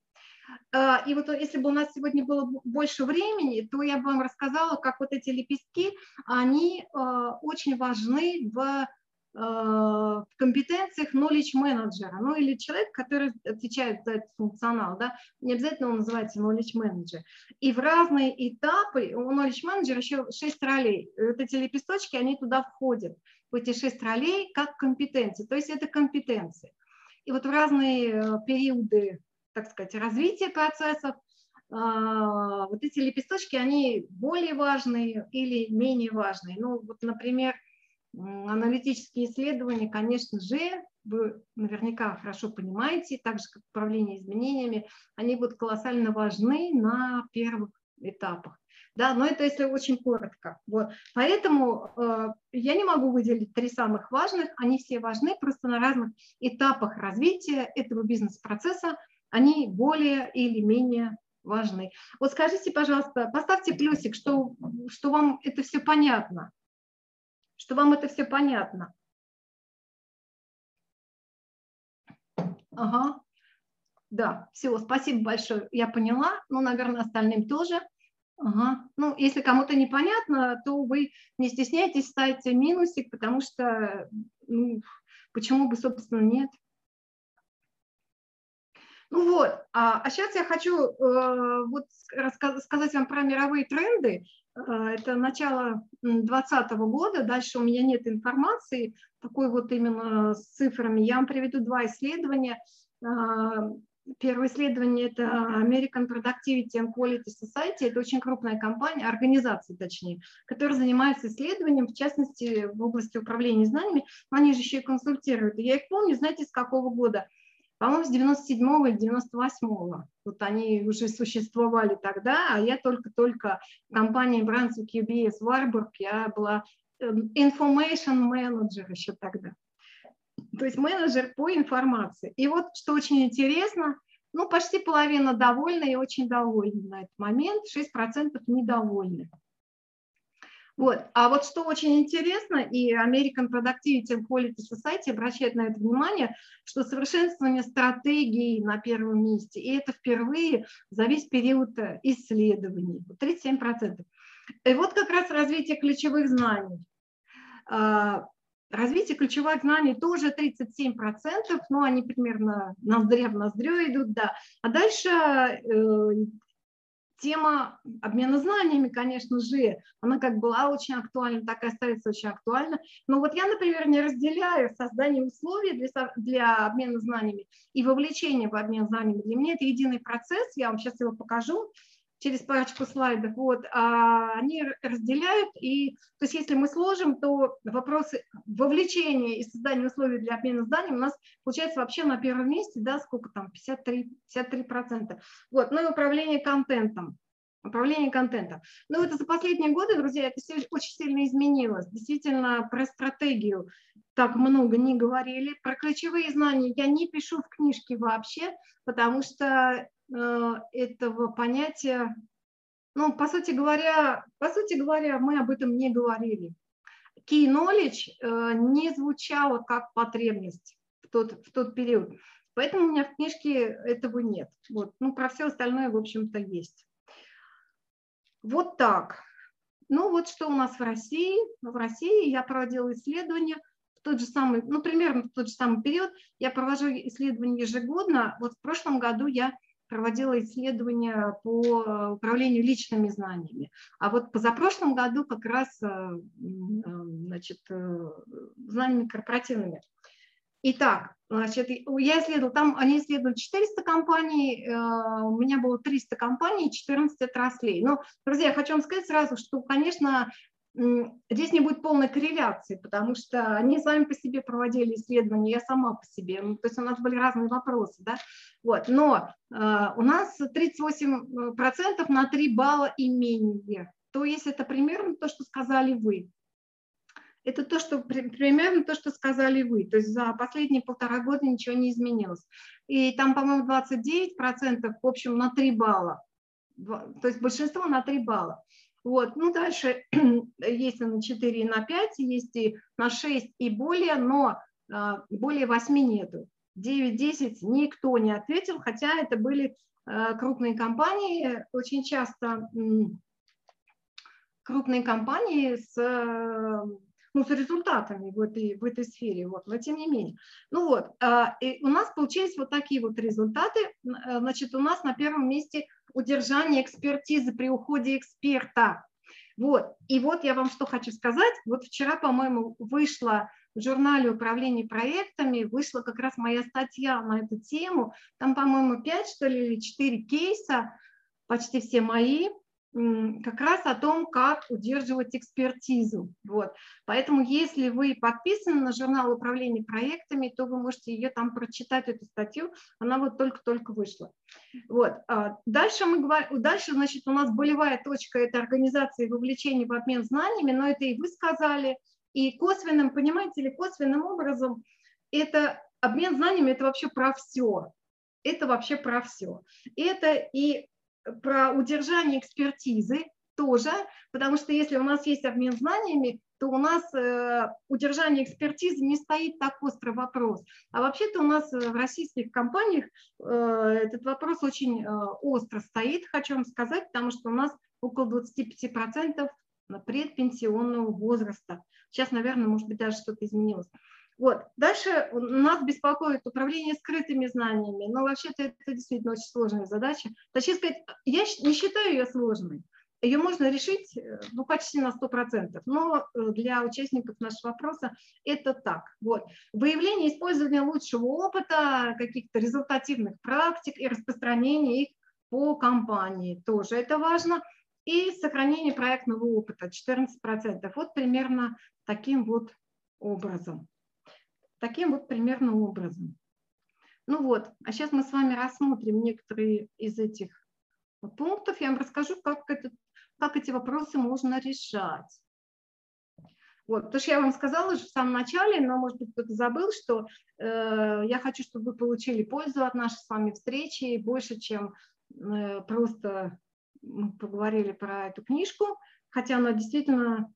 А, и вот если бы у нас сегодня было больше времени, то я бы вам рассказала, как вот эти лепестки, они а, очень важны в в компетенциях knowledge менеджера, ну или человек, который отвечает за этот функционал, да, не обязательно он называется knowledge менеджер. И в разные этапы у knowledge менеджера еще шесть ролей. Вот эти лепесточки, они туда входят, в эти шесть ролей как компетенции, то есть это компетенции. И вот в разные э, периоды, так сказать, развития процессов а, вот эти лепесточки, они более важные или менее важные. Ну, вот, например, Аналитические исследования, конечно же, вы наверняка хорошо понимаете, так же как управление изменениями, они будут колоссально важны на первых этапах. Да, но это если очень коротко. Вот. Поэтому э, я не могу выделить три самых важных, они все важны, просто на разных этапах развития этого бизнес-процесса они более или менее важны. Вот скажите, пожалуйста, поставьте плюсик, что, что вам это все понятно что вам это все понятно. Ага. Да, все, спасибо большое, я поняла. Ну, наверное, остальным тоже. Ага. Ну, если кому-то непонятно, то вы не стесняйтесь, ставьте минусик, потому что ну, почему бы, собственно, нет. Ну вот, а, а сейчас я хочу э, вот сказать вам про мировые тренды. Э, это начало 2020 года, дальше у меня нет информации, такой вот именно с цифрами. Я вам приведу два исследования. Э, первое исследование – это American Productivity and Quality Society. Это очень крупная компания, организация точнее, которая занимается исследованием, в частности, в области управления знаниями. Они же еще и консультируют. Я их помню, знаете, с какого года? По-моему, с 97 или 98 -го. Вот они уже существовали тогда, а я только-только в компании Brunswick UBS Warburg, я была эм, information manager еще тогда. То есть менеджер по информации. И вот что очень интересно, Ну, почти половина довольны и очень довольны на этот момент, 6% недовольны. Вот. А вот что очень интересно, и American Productivity and Quality Society обращает на это внимание, что совершенствование стратегии на первом месте, и это впервые за весь период э, исследований, 37%. И вот как раз развитие ключевых знаний. А, развитие ключевых знаний тоже 37%, но они примерно ноздря в ноздрю идут, да. А дальше э, тема обмена знаниями, конечно же, она как была очень актуальна, так и остается очень актуальна. Но вот я, например, не разделяю создание условий для, для обмена знаниями и вовлечение в обмен знаниями. Для меня это единый процесс, я вам сейчас его покажу через парочку слайдов, вот, а они разделяют, и, то есть если мы сложим, то вопросы вовлечения и создания условий для обмена зданий у нас получается вообще на первом месте, да, сколько там, 53, 53%. Вот, ну и управление контентом. Управление контентом. Ну, это за последние годы, друзья, это все очень сильно изменилось. Действительно, про стратегию так много не говорили. Про ключевые знания я не пишу в книжке вообще, потому что этого понятия, ну, по сути говоря, по сути говоря, мы об этом не говорили. Key knowledge э, не звучало как потребность в тот, в тот период. Поэтому у меня в книжке этого нет. Вот. Ну, про все остальное, в общем-то, есть. Вот так. Ну, вот что у нас в России. В России я проводила исследования в тот же самый, ну, примерно в тот же самый период. Я провожу исследования ежегодно. Вот в прошлом году я проводила исследования по э, управлению личными знаниями. А вот позапрошлом году как раз э, э, значит, знаниями корпоративными. Итак, значит, я исследовала, там они исследовали 400 компаний, у меня было 300 компаний, 14 отраслей. Но, друзья, я хочу вам сказать сразу, что, конечно, здесь не будет полной корреляции, потому что они сами по себе проводили исследования, я сама по себе, ну, то есть у нас были разные вопросы, да, вот, но э, у нас 38% на 3 балла и менее, то есть это примерно то, что сказали вы. Это то, что примерно то, что сказали вы. То есть за последние полтора года ничего не изменилось. И там, по-моему, 29% в общем на 3 балла. То есть большинство на 3 балла. Вот. Ну, дальше есть и на 4, и на 5, есть и на 6 и более, но а, более 8 нету. 9-10 никто не ответил, хотя это были а, крупные компании, очень часто крупные компании с, ну, с результатами в этой, в этой сфере, вот, но тем не менее. Ну вот, а, и у нас получились вот такие вот результаты. Значит, у нас на первом месте удержание экспертизы при уходе эксперта. Вот. И вот я вам что хочу сказать. Вот вчера, по-моему, вышла в журнале управления проектами, вышла как раз моя статья на эту тему. Там, по-моему, 5, что ли, или 4 кейса, почти все мои как раз о том, как удерживать экспертизу. Вот. Поэтому, если вы подписаны на журнал управления проектами, то вы можете ее там прочитать, эту статью, она вот только-только вышла. Вот. А дальше, мы говорим, дальше, значит, у нас болевая точка – это организация вовлечения в обмен знаниями, но это и вы сказали, и косвенным, понимаете ли, косвенным образом это обмен знаниями – это вообще про все. Это вообще про все. Это и про удержание экспертизы тоже, потому что если у нас есть обмен знаниями, то у нас э, удержание экспертизы не стоит так остро вопрос. А вообще-то у нас в российских компаниях э, этот вопрос очень э, остро стоит, хочу вам сказать, потому что у нас около 25% предпенсионного возраста. Сейчас, наверное, может быть, даже что-то изменилось. Вот. Дальше нас беспокоит управление скрытыми знаниями. Но вообще-то это действительно очень сложная задача. Точнее сказать, я не считаю ее сложной. Ее можно решить э, ну, почти на 100%, но э, для участников нашего вопроса это так. Вот. Выявление использования лучшего опыта, каких-то результативных практик и распространение их по компании тоже это важно. И сохранение проектного опыта 14%. Вот примерно таким вот образом. Таким вот примерно образом. Ну вот, а сейчас мы с вами рассмотрим некоторые из этих пунктов. Я вам расскажу, как, это, как эти вопросы можно решать. Вот, потому что я вам сказала уже в самом начале, но, может быть, кто-то забыл, что э, я хочу, чтобы вы получили пользу от нашей с вами встречи больше, чем э, просто мы поговорили про эту книжку, хотя она действительно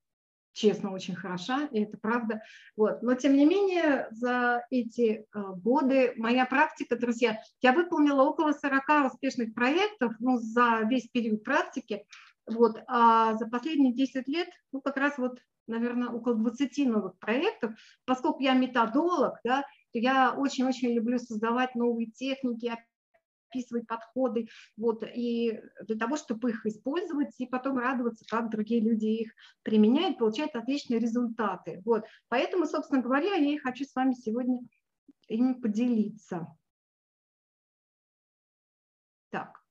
честно, очень хороша, и это правда. Вот. Но, тем не менее, за эти э, годы моя практика, друзья, я выполнила около 40 успешных проектов ну, за весь период практики, вот, а за последние 10 лет, ну, как раз вот, наверное, около 20 новых проектов, поскольку я методолог, да, то я очень-очень люблю создавать новые техники, описывать подходы, вот, и для того, чтобы их использовать и потом радоваться, как другие люди их применяют, получают отличные результаты. Вот. Поэтому, собственно говоря, я и хочу с вами сегодня ими поделиться. Так.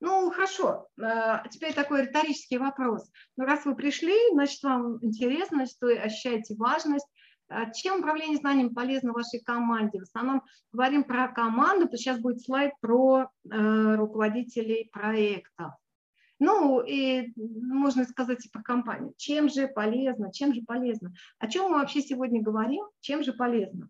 Ну, хорошо. А, теперь такой риторический вопрос. Ну, раз вы пришли, значит, вам интересно, значит, вы ощущаете важность. А чем управление знанием полезно вашей команде? В основном говорим про команду, то сейчас будет слайд про э, руководителей проекта. Ну, и можно сказать и про компанию. Чем же полезно, чем же полезно? О чем мы вообще сегодня говорим? Чем же полезно?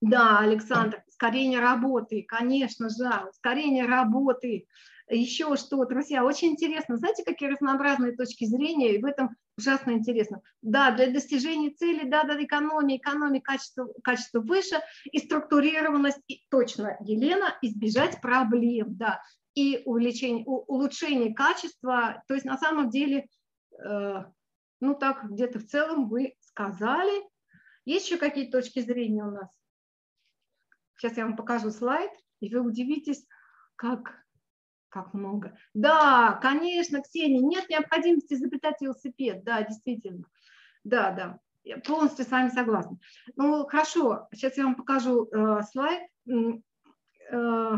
Да, Александр, ускорение работы, конечно же, ускорение работы. Еще что, друзья, очень интересно. Знаете, какие разнообразные точки зрения, и в этом ужасно интересно. Да, для достижения цели, да, да, экономии, экономии, качество, качество выше, и структурированность, и точно, Елена, избежать проблем, да, и увеличение, улучшение качества, то есть на самом деле, э, ну так, где-то в целом вы сказали. Есть еще какие точки зрения у нас? Сейчас я вам покажу слайд, и вы удивитесь, как, как много. Да, конечно, Ксения, нет необходимости изобретать велосипед. Да, действительно. Да, да, я полностью с вами согласна. Ну, хорошо, сейчас я вам покажу э, слайд. Э,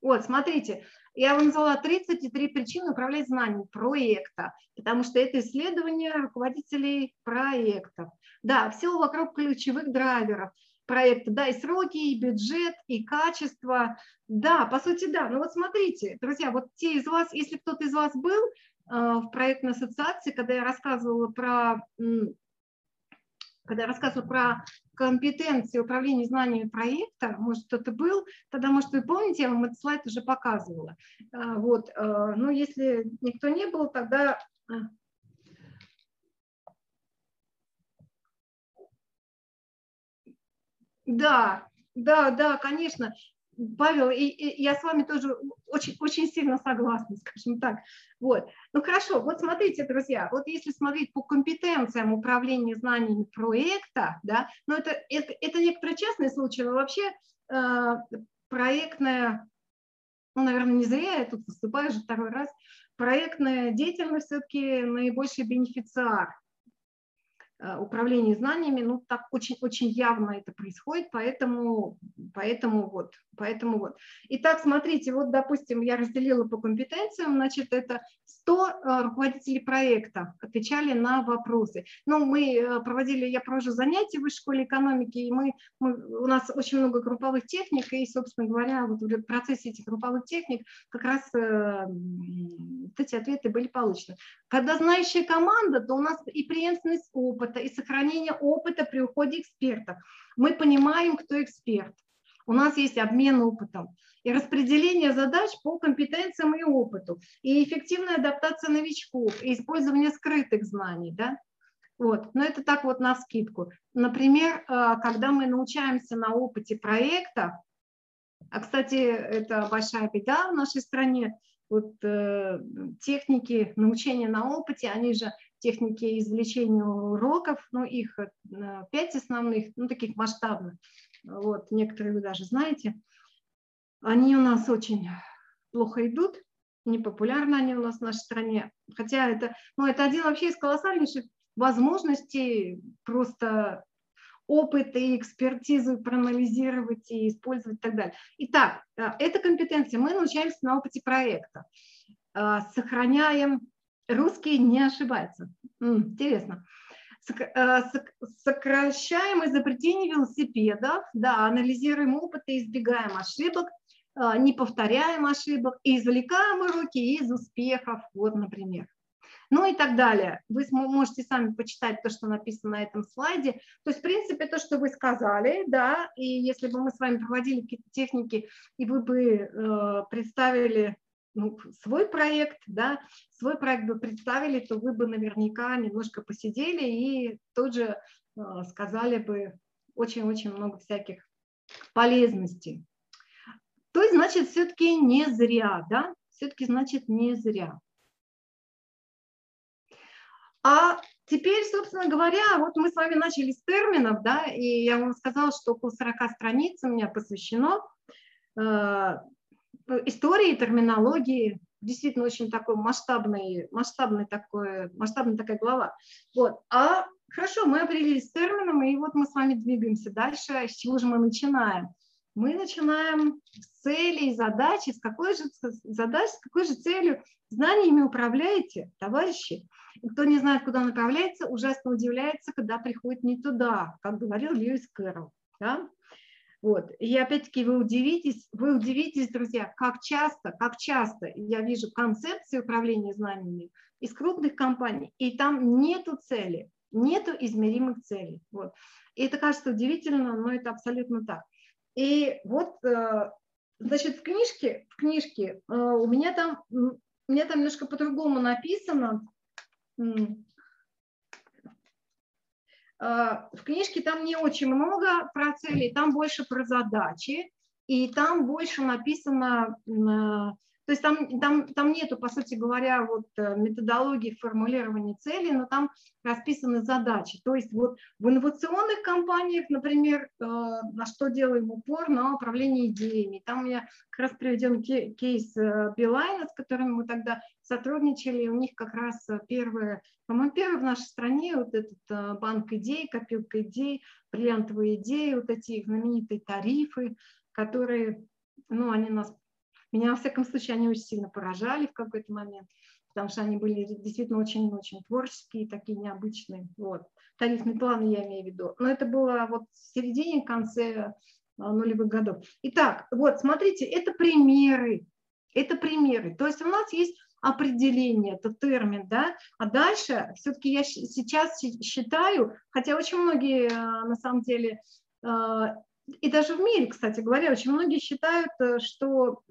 вот, смотрите, я вам назвала 33 причины управлять знанием проекта, потому что это исследование руководителей проектов. Да, все вокруг ключевых драйверов проекта, да, и сроки, и бюджет, и качество, да, по сути, да. Но вот смотрите, друзья, вот те из вас, если кто-то из вас был э, в проектной ассоциации, когда я рассказывала про когда я рассказывала про компетенции управления знаниями проекта, может, кто-то был, тогда, может, вы помните, я вам этот слайд уже показывала. Э, вот, э, ну, если никто не был, тогда Да, да, да, конечно. Павел, и, и я с вами тоже очень, очень сильно согласна, скажем так. Вот. Ну хорошо, вот смотрите, друзья, вот если смотреть по компетенциям управления знаниями проекта, да, ну это, это, это некоторые частные случаи, но вообще э, проектная, ну, наверное, не зря я тут выступаю уже второй раз, проектная деятельность все-таки наибольший бенефициар управлении знаниями, ну, так очень-очень явно это происходит, поэтому, поэтому вот, поэтому вот. Итак, смотрите, вот, допустим, я разделила по компетенциям, значит, это 100 э, руководителей проекта отвечали на вопросы. Ну, мы э, проводили, я провожу занятия в высшей школе экономики, и мы, мы, у нас очень много групповых техник, и, собственно говоря, вот в процессе этих групповых техник как раз э, эти ответы были получены. Когда знающая команда, то у нас и преемственность опыта, и сохранение опыта при уходе экспертов. Мы понимаем, кто эксперт. У нас есть обмен опытом и распределение задач по компетенциям и опыту, и эффективная адаптация новичков, и использование скрытых знаний, да, вот, но это так вот на скидку. Например, э, когда мы научаемся на опыте проекта, а, кстати, это большая беда в нашей стране, вот э, техники научения на опыте, они же техники извлечения уроков, ну, их э, пять основных, ну, таких масштабных, вот, некоторые вы даже знаете, они у нас очень плохо идут, непопулярны они у нас в нашей стране, хотя это, ну, это один вообще из колоссальнейших возможностей просто опыт и экспертизу проанализировать и использовать и так далее. Итак, э, эта компетенция мы научаемся на опыте проекта. Э, сохраняем, русский не ошибается. Интересно. Э, сокращаем изобретение велосипедов, да, анализируем опыт и избегаем ошибок, не повторяем ошибок, извлекаем уроки из успехов, вот, например ну и так далее. Вы можете сами почитать то, что написано на этом слайде. То есть, в принципе, то, что вы сказали, да, и если бы мы с вами проводили какие-то техники, и вы бы э, представили ну, свой проект, да, свой проект бы представили, то вы бы наверняка немножко посидели и тут же э, сказали бы очень-очень много всяких полезностей. То есть, значит, все-таки не зря, да, все-таки, значит, не зря. А теперь, собственно говоря, вот мы с вами начали с терминов, да, и я вам сказала, что около 40 страниц у меня посвящено э, истории, терминологии, действительно очень такой масштабный, масштабный такой, масштабная такая глава. Вот. А хорошо, мы определились с термином, и вот мы с вами двигаемся дальше. С чего же мы начинаем? Мы начинаем с целей, задачи, с какой же задачей, с какой же целью знаниями управляете, товарищи. И кто не знает, куда направляется, ужасно удивляется, когда приходит не туда, как говорил Льюис Кэрролл. Да? Вот. И опять-таки вы удивитесь, вы удивитесь, друзья, как часто, как часто я вижу концепции управления знаниями из крупных компаний, и там нету цели, нету измеримых целей. Вот. И это кажется удивительно, но это абсолютно так. И вот, э, значит, в книжке, в книжке э, у меня там, у меня там немножко по-другому написано, в книжке там не очень много про цели, там больше про задачи, и там больше написано то есть там, там, там нету, по сути говоря, вот э, методологии формулирования целей, но там расписаны задачи. То есть вот в инновационных компаниях, например, э, на что делаем упор, на управление идеями. Там меня как раз приведен кейс э, Билайна, с которым мы тогда сотрудничали. У них как раз первое, по-моему, первый в нашей стране вот этот банк идей, копилка идей, бриллиантовые идеи, вот эти знаменитые тарифы, которые ну, они нас меня, во всяком случае, они очень сильно поражали в какой-то момент, потому что они были действительно очень-очень творческие, такие необычные. Вот. Тарифный план я имею в виду. Но это было вот в середине, конце а, нулевых годов. Итак, вот, смотрите, это примеры. Это примеры. То есть у нас есть определение, это термин, да, а дальше все-таки я сейчас считаю, хотя очень многие а, на самом деле а, и даже в мире, кстати говоря, очень многие считают, э, что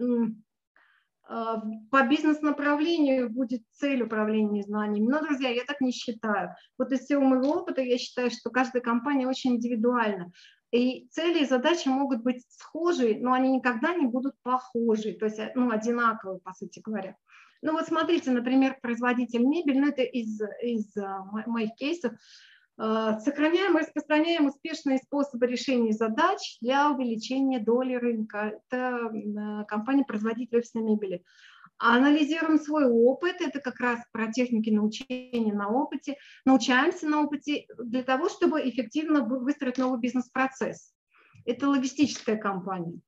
а, по бизнес-направлению будет цель управления знаниями. Но, друзья, я так не считаю. Вот из всего моего опыта я считаю, что каждая компания очень индивидуальна. И цели и задачи могут быть схожи, но они никогда не будут похожи, то есть ну, одинаковые, по сути говоря. Ну вот смотрите, например, производитель мебели, ну это из, из моих кейсов, Э, сохраняем и распространяем успешные способы решения задач для увеличения доли рынка. Это э, компания-производитель офисной мебели. Анализируем свой опыт, это как раз про техники научения на опыте. Научаемся на опыте для того, чтобы эффективно выстроить новый бизнес-процесс. Это логистическая компания.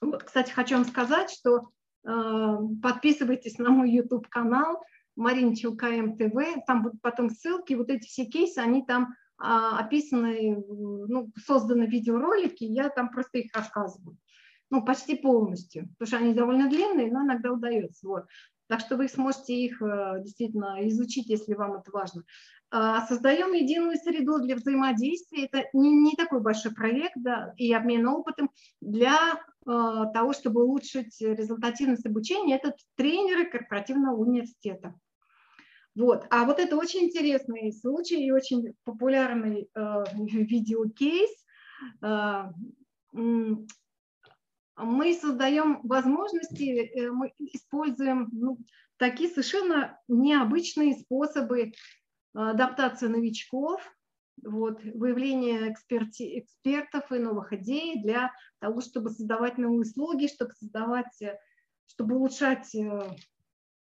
Вот, кстати, хочу вам сказать, что э, подписывайтесь на мой YouTube-канал – Марина Челкаем ТВ, там будут потом ссылки, вот эти все кейсы, они там а, описаны, ну, созданы видеоролики, я там просто их рассказываю. Ну, почти полностью, потому что они довольно длинные, но иногда удается. Вот. Так что вы сможете их э, действительно изучить, если вам это важно. А, создаем единую среду для взаимодействия. Это не, не такой большой проект да, и обмен опытом для э, того, чтобы улучшить результативность обучения. Это тренеры корпоративного университета. Вот. А вот это очень интересный случай и очень популярный э, видеокейс. Э, мы создаем возможности, э, мы используем ну, такие совершенно необычные способы адаптации новичков, вот, выявление эксперти, экспертов и новых идей для того, чтобы создавать новые услуги, чтобы создавать, э, чтобы улучшать э,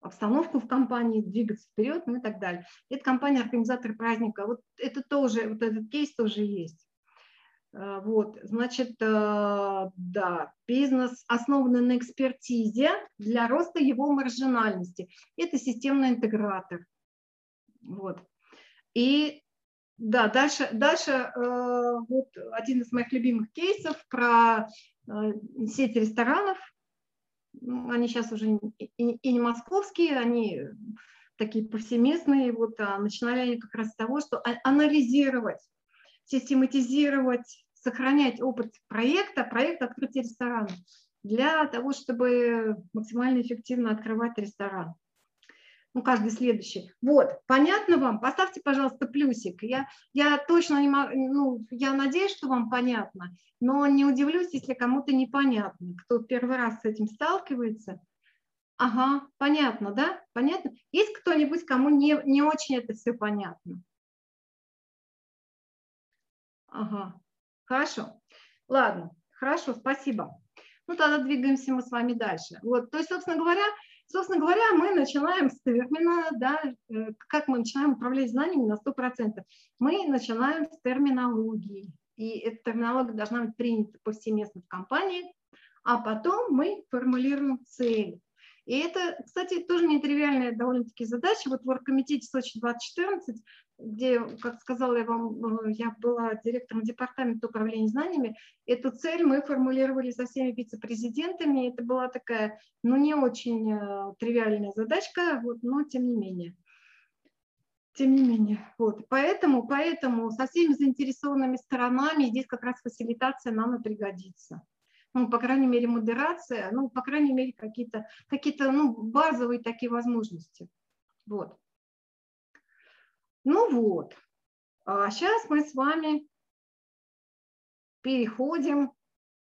обстановку в компании, двигаться вперед, ну и так далее. Это компания организатор праздника. Вот это тоже, вот этот кейс тоже есть. А, вот, значит, э, да, бизнес, основанный на экспертизе для роста его маржинальности. Это системный интегратор. Вот. И да, дальше, дальше э, вот один из моих любимых кейсов про сеть ресторанов, они сейчас уже и не московские, они такие повсеместные, вот, а начинали они как раз с того, что а, анализировать, систематизировать, сохранять опыт проекта, проект открытия ресторана для того, чтобы максимально эффективно открывать ресторан ну, каждый следующий. Вот, понятно вам? Поставьте, пожалуйста, плюсик. Я, я точно не могу, ну, я надеюсь, что вам понятно, но не удивлюсь, если кому-то непонятно, кто первый раз с этим сталкивается. Ага, понятно, да? Понятно? Есть кто-нибудь, кому не, не очень это все понятно? Ага, хорошо. Ладно, хорошо, спасибо. Ну, тогда двигаемся мы с вами дальше. Вот, то есть, собственно говоря, Собственно говоря, мы начинаем с термина, да, э, как мы начинаем управлять знаниями на 100%. Мы начинаем с терминологии. И эта терминология должна быть принята повсеместно в компании, а потом мы формулируем цель. И это, кстати, тоже нетривиальная довольно-таки задача. Вот в оргкомитете Сочи 2014 где, как сказала я вам, э, я была директором департамента управления знаниями, эту цель мы формулировали со всеми вице-президентами. Это была такая, ну, не очень э, тривиальная задачка, вот, но тем не менее. Тем не менее, вот. Поэтому, поэтому со всеми заинтересованными сторонами здесь как раз фасилитация нам и пригодится. Ну, по крайней мере, модерация, ну, по крайней мере, какие-то какие, -то, ну, базовые такие возможности. Вот. Ну вот, а сейчас мы с вами переходим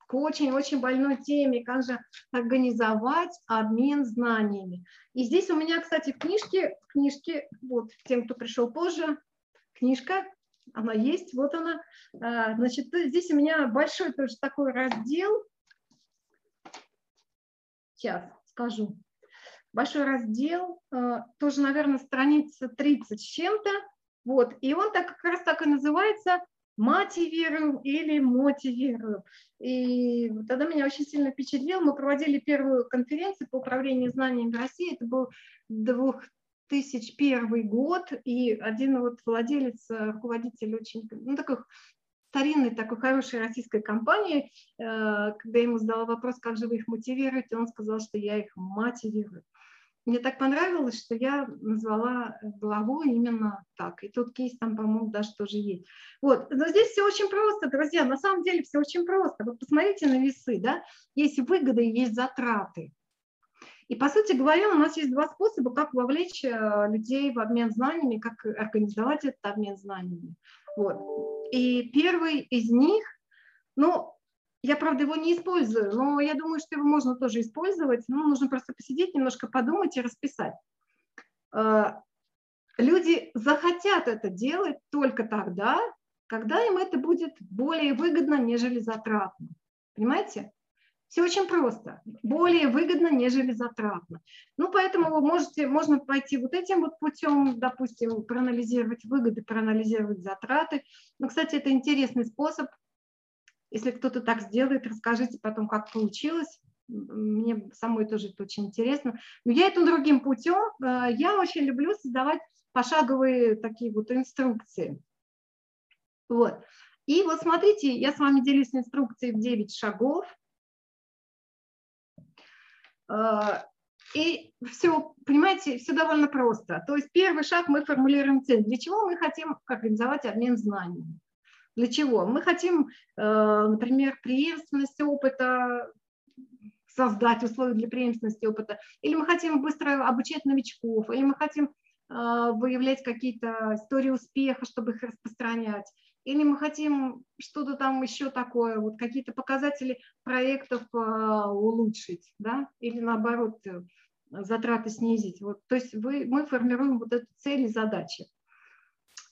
к очень-очень больной теме, как же организовать обмен знаниями. И здесь у меня, кстати, в книжке, в книжке, вот тем, кто пришел позже, книжка, она есть, вот она. А, значит, здесь у меня большой тоже такой раздел. Сейчас скажу. Большой раздел, а, тоже, наверное, страница 30 с чем-то. Вот, и он так, как раз так и называется мотивирую или мотивирую. И тогда меня очень сильно впечатлило. Мы проводили первую конференцию по управлению знаниями в России. Это был 2001 год, и один вот владелец, руководитель очень, ну, такой старинной такой хорошей российской компании, э, когда я ему задала вопрос, как же вы их мотивируете, он сказал, что я их мотивирую. Мне так понравилось, что я назвала главу именно так. И тут кейс там, по-моему, даже тоже есть. Вот, но здесь все очень просто, друзья, на самом деле все очень просто. Вот посмотрите на весы, да, есть выгоды есть затраты. И, по сути говоря, у нас есть два способа, как вовлечь э, людей в обмен знаниями, как организовать этот обмен знаниями. Вот. И первый из них, ну, я, правда, его не использую, но я думаю, что его можно тоже использовать. Ну, нужно просто посидеть, немножко подумать и расписать. А, люди захотят это делать только тогда, когда им это будет более выгодно, нежели затратно. Понимаете? Все очень просто. Более выгодно, нежели затратно. Ну, поэтому вы можете, можно пойти вот этим вот путем, допустим, проанализировать выгоды, проанализировать затраты. Ну, кстати, это интересный способ если кто-то так сделает, расскажите потом, как получилось. Мне самой тоже это очень интересно. Но я иду другим путем. Э, я очень люблю создавать пошаговые такие вот инструкции. Вот. И вот смотрите, я с вами делюсь инструкцией в 9 шагов. Э, и все, понимаете, все довольно просто. То есть первый шаг мы формулируем цель. Для чего мы хотим организовать обмен знаниями? Для чего? Мы хотим, э, например, преемственность опыта, создать условия для преемственности опыта, или мы хотим быстро обучать новичков, или мы хотим э, выявлять какие-то истории успеха, чтобы их распространять, или мы хотим что-то там еще такое, вот какие-то показатели проектов э, улучшить, да, или наоборот затраты снизить. Вот, то есть вы, мы формируем вот эту цель и задачи.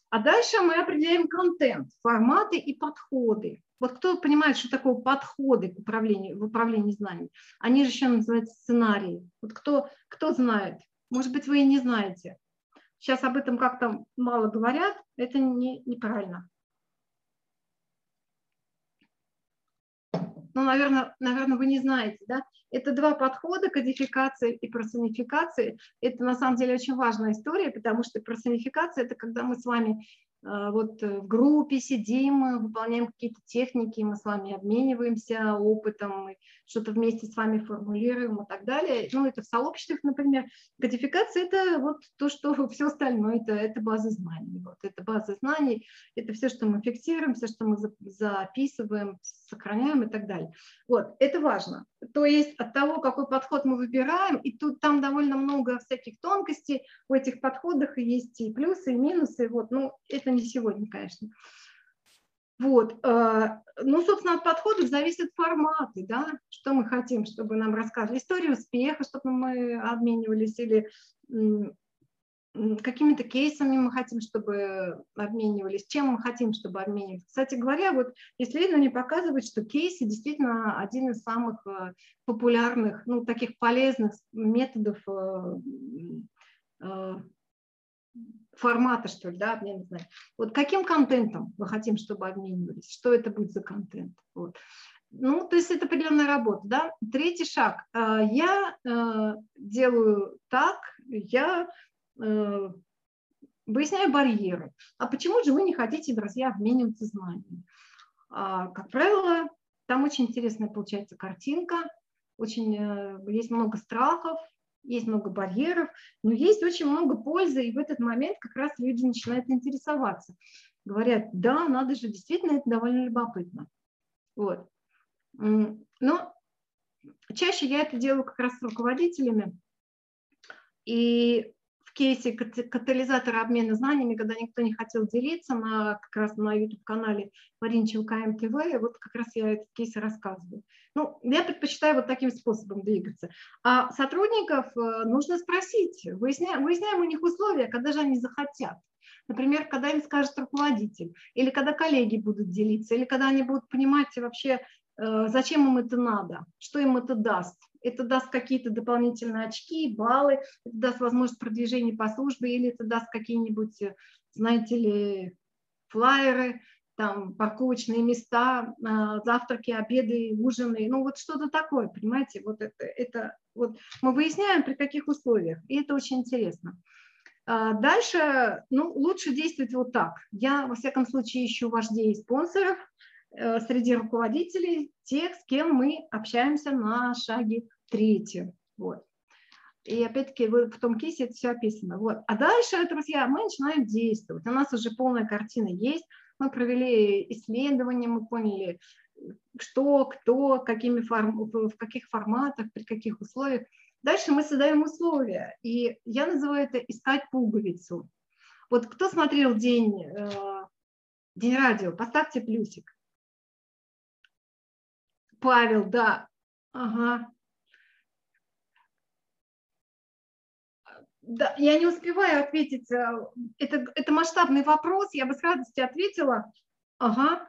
А дальше мы определяем контент, форматы и подходы. Вот кто понимает, что такое подходы к управлению, в управлении знаниями? Они же еще называются сценарии. Вот кто, кто знает? Может быть, вы и не знаете. Сейчас об этом как-то мало говорят, это не, неправильно. Ну, наверное, наверное, вы не знаете, да, это два подхода, кодификация и персонификация. Это на самом деле очень важная история, потому что персонификация – это когда мы с вами а, вот э, в группе сидим, выполняем какие-то техники, мы с вами обмениваемся опытом, что-то вместе с вами формулируем и так далее. Ну, это в сообществах, например. Кодификация – это вот то, что все остальное, это, это база знаний. Вот, это база знаний, это все, что мы фиксируем, все, что мы записываем, сохраняем и так далее. Вот, это важно. То есть от того, какой подход мы выбираем, и тут там довольно много всяких тонкостей в этих подходах, есть и плюсы, и минусы. Вот, ну, это не сегодня, конечно. Вот. Э, ну, собственно, от подходов зависят форматы, да, что мы хотим, чтобы нам рассказывали. Историю успеха, чтобы мы обменивались, или какими-то кейсами мы хотим, чтобы обменивались, чем мы хотим, чтобы обменивались. Кстати говоря, вот исследования показывают, что кейсы действительно один из самых э, популярных, ну, таких полезных методов э, формата, что ли, да, обмен знаний. Вот каким контентом мы хотим, чтобы обменивались, что это будет за контент. Вот. Ну, то есть это определенная работа, да. Третий шаг. А, я э, делаю так, я э, выясняю барьеры. А почему же вы не хотите, друзья, обмениваться знаниями? А, как правило, там очень интересная получается картинка, очень э, есть много страхов, есть много барьеров, но есть очень много пользы, и в этот момент как раз люди начинают интересоваться. Говорят, да, надо же, действительно, это довольно любопытно. Вот. Но чаще я это делаю как раз с руководителями, и кейсе катализатора обмена знаниями, когда никто не хотел делиться, на, как раз на YouTube-канале Маринчев КМТВ, вот как раз я этот кейс рассказываю. Ну, я предпочитаю вот таким способом двигаться. А сотрудников э, нужно спросить, выясняем, выясняем у них условия, когда же они захотят. Например, когда им скажет руководитель, или когда коллеги будут делиться, или когда они будут понимать вообще, зачем им это надо, что им это даст? Это даст какие-то дополнительные очки, баллы, это даст возможность продвижения по службе, или это даст какие-нибудь, знаете ли, флайеры, там парковочные места, а, завтраки, обеды, ужины, ну вот что-то такое, понимаете, вот это, это вот мы выясняем при каких условиях, и это очень интересно. А, дальше, ну, лучше действовать вот так. Я, во всяком случае, ищу вождей и спонсоров, Э, среди руководителей тех, с кем мы общаемся на шаге третьем. Вот. И опять-таки в том кейсе это все описано. Вот. А дальше, друзья, мы начинаем действовать. У нас уже полная картина есть. Мы провели исследования, мы поняли, что, кто, какими форм... в каких форматах, при каких условиях. Дальше мы создаем условия. И я называю это искать пуговицу. Вот кто смотрел день, э, день радио, поставьте плюсик. Павел, да. Ага. Да, я не успеваю ответить. Э, это, это масштабный вопрос, я бы с радостью ответила. Ага.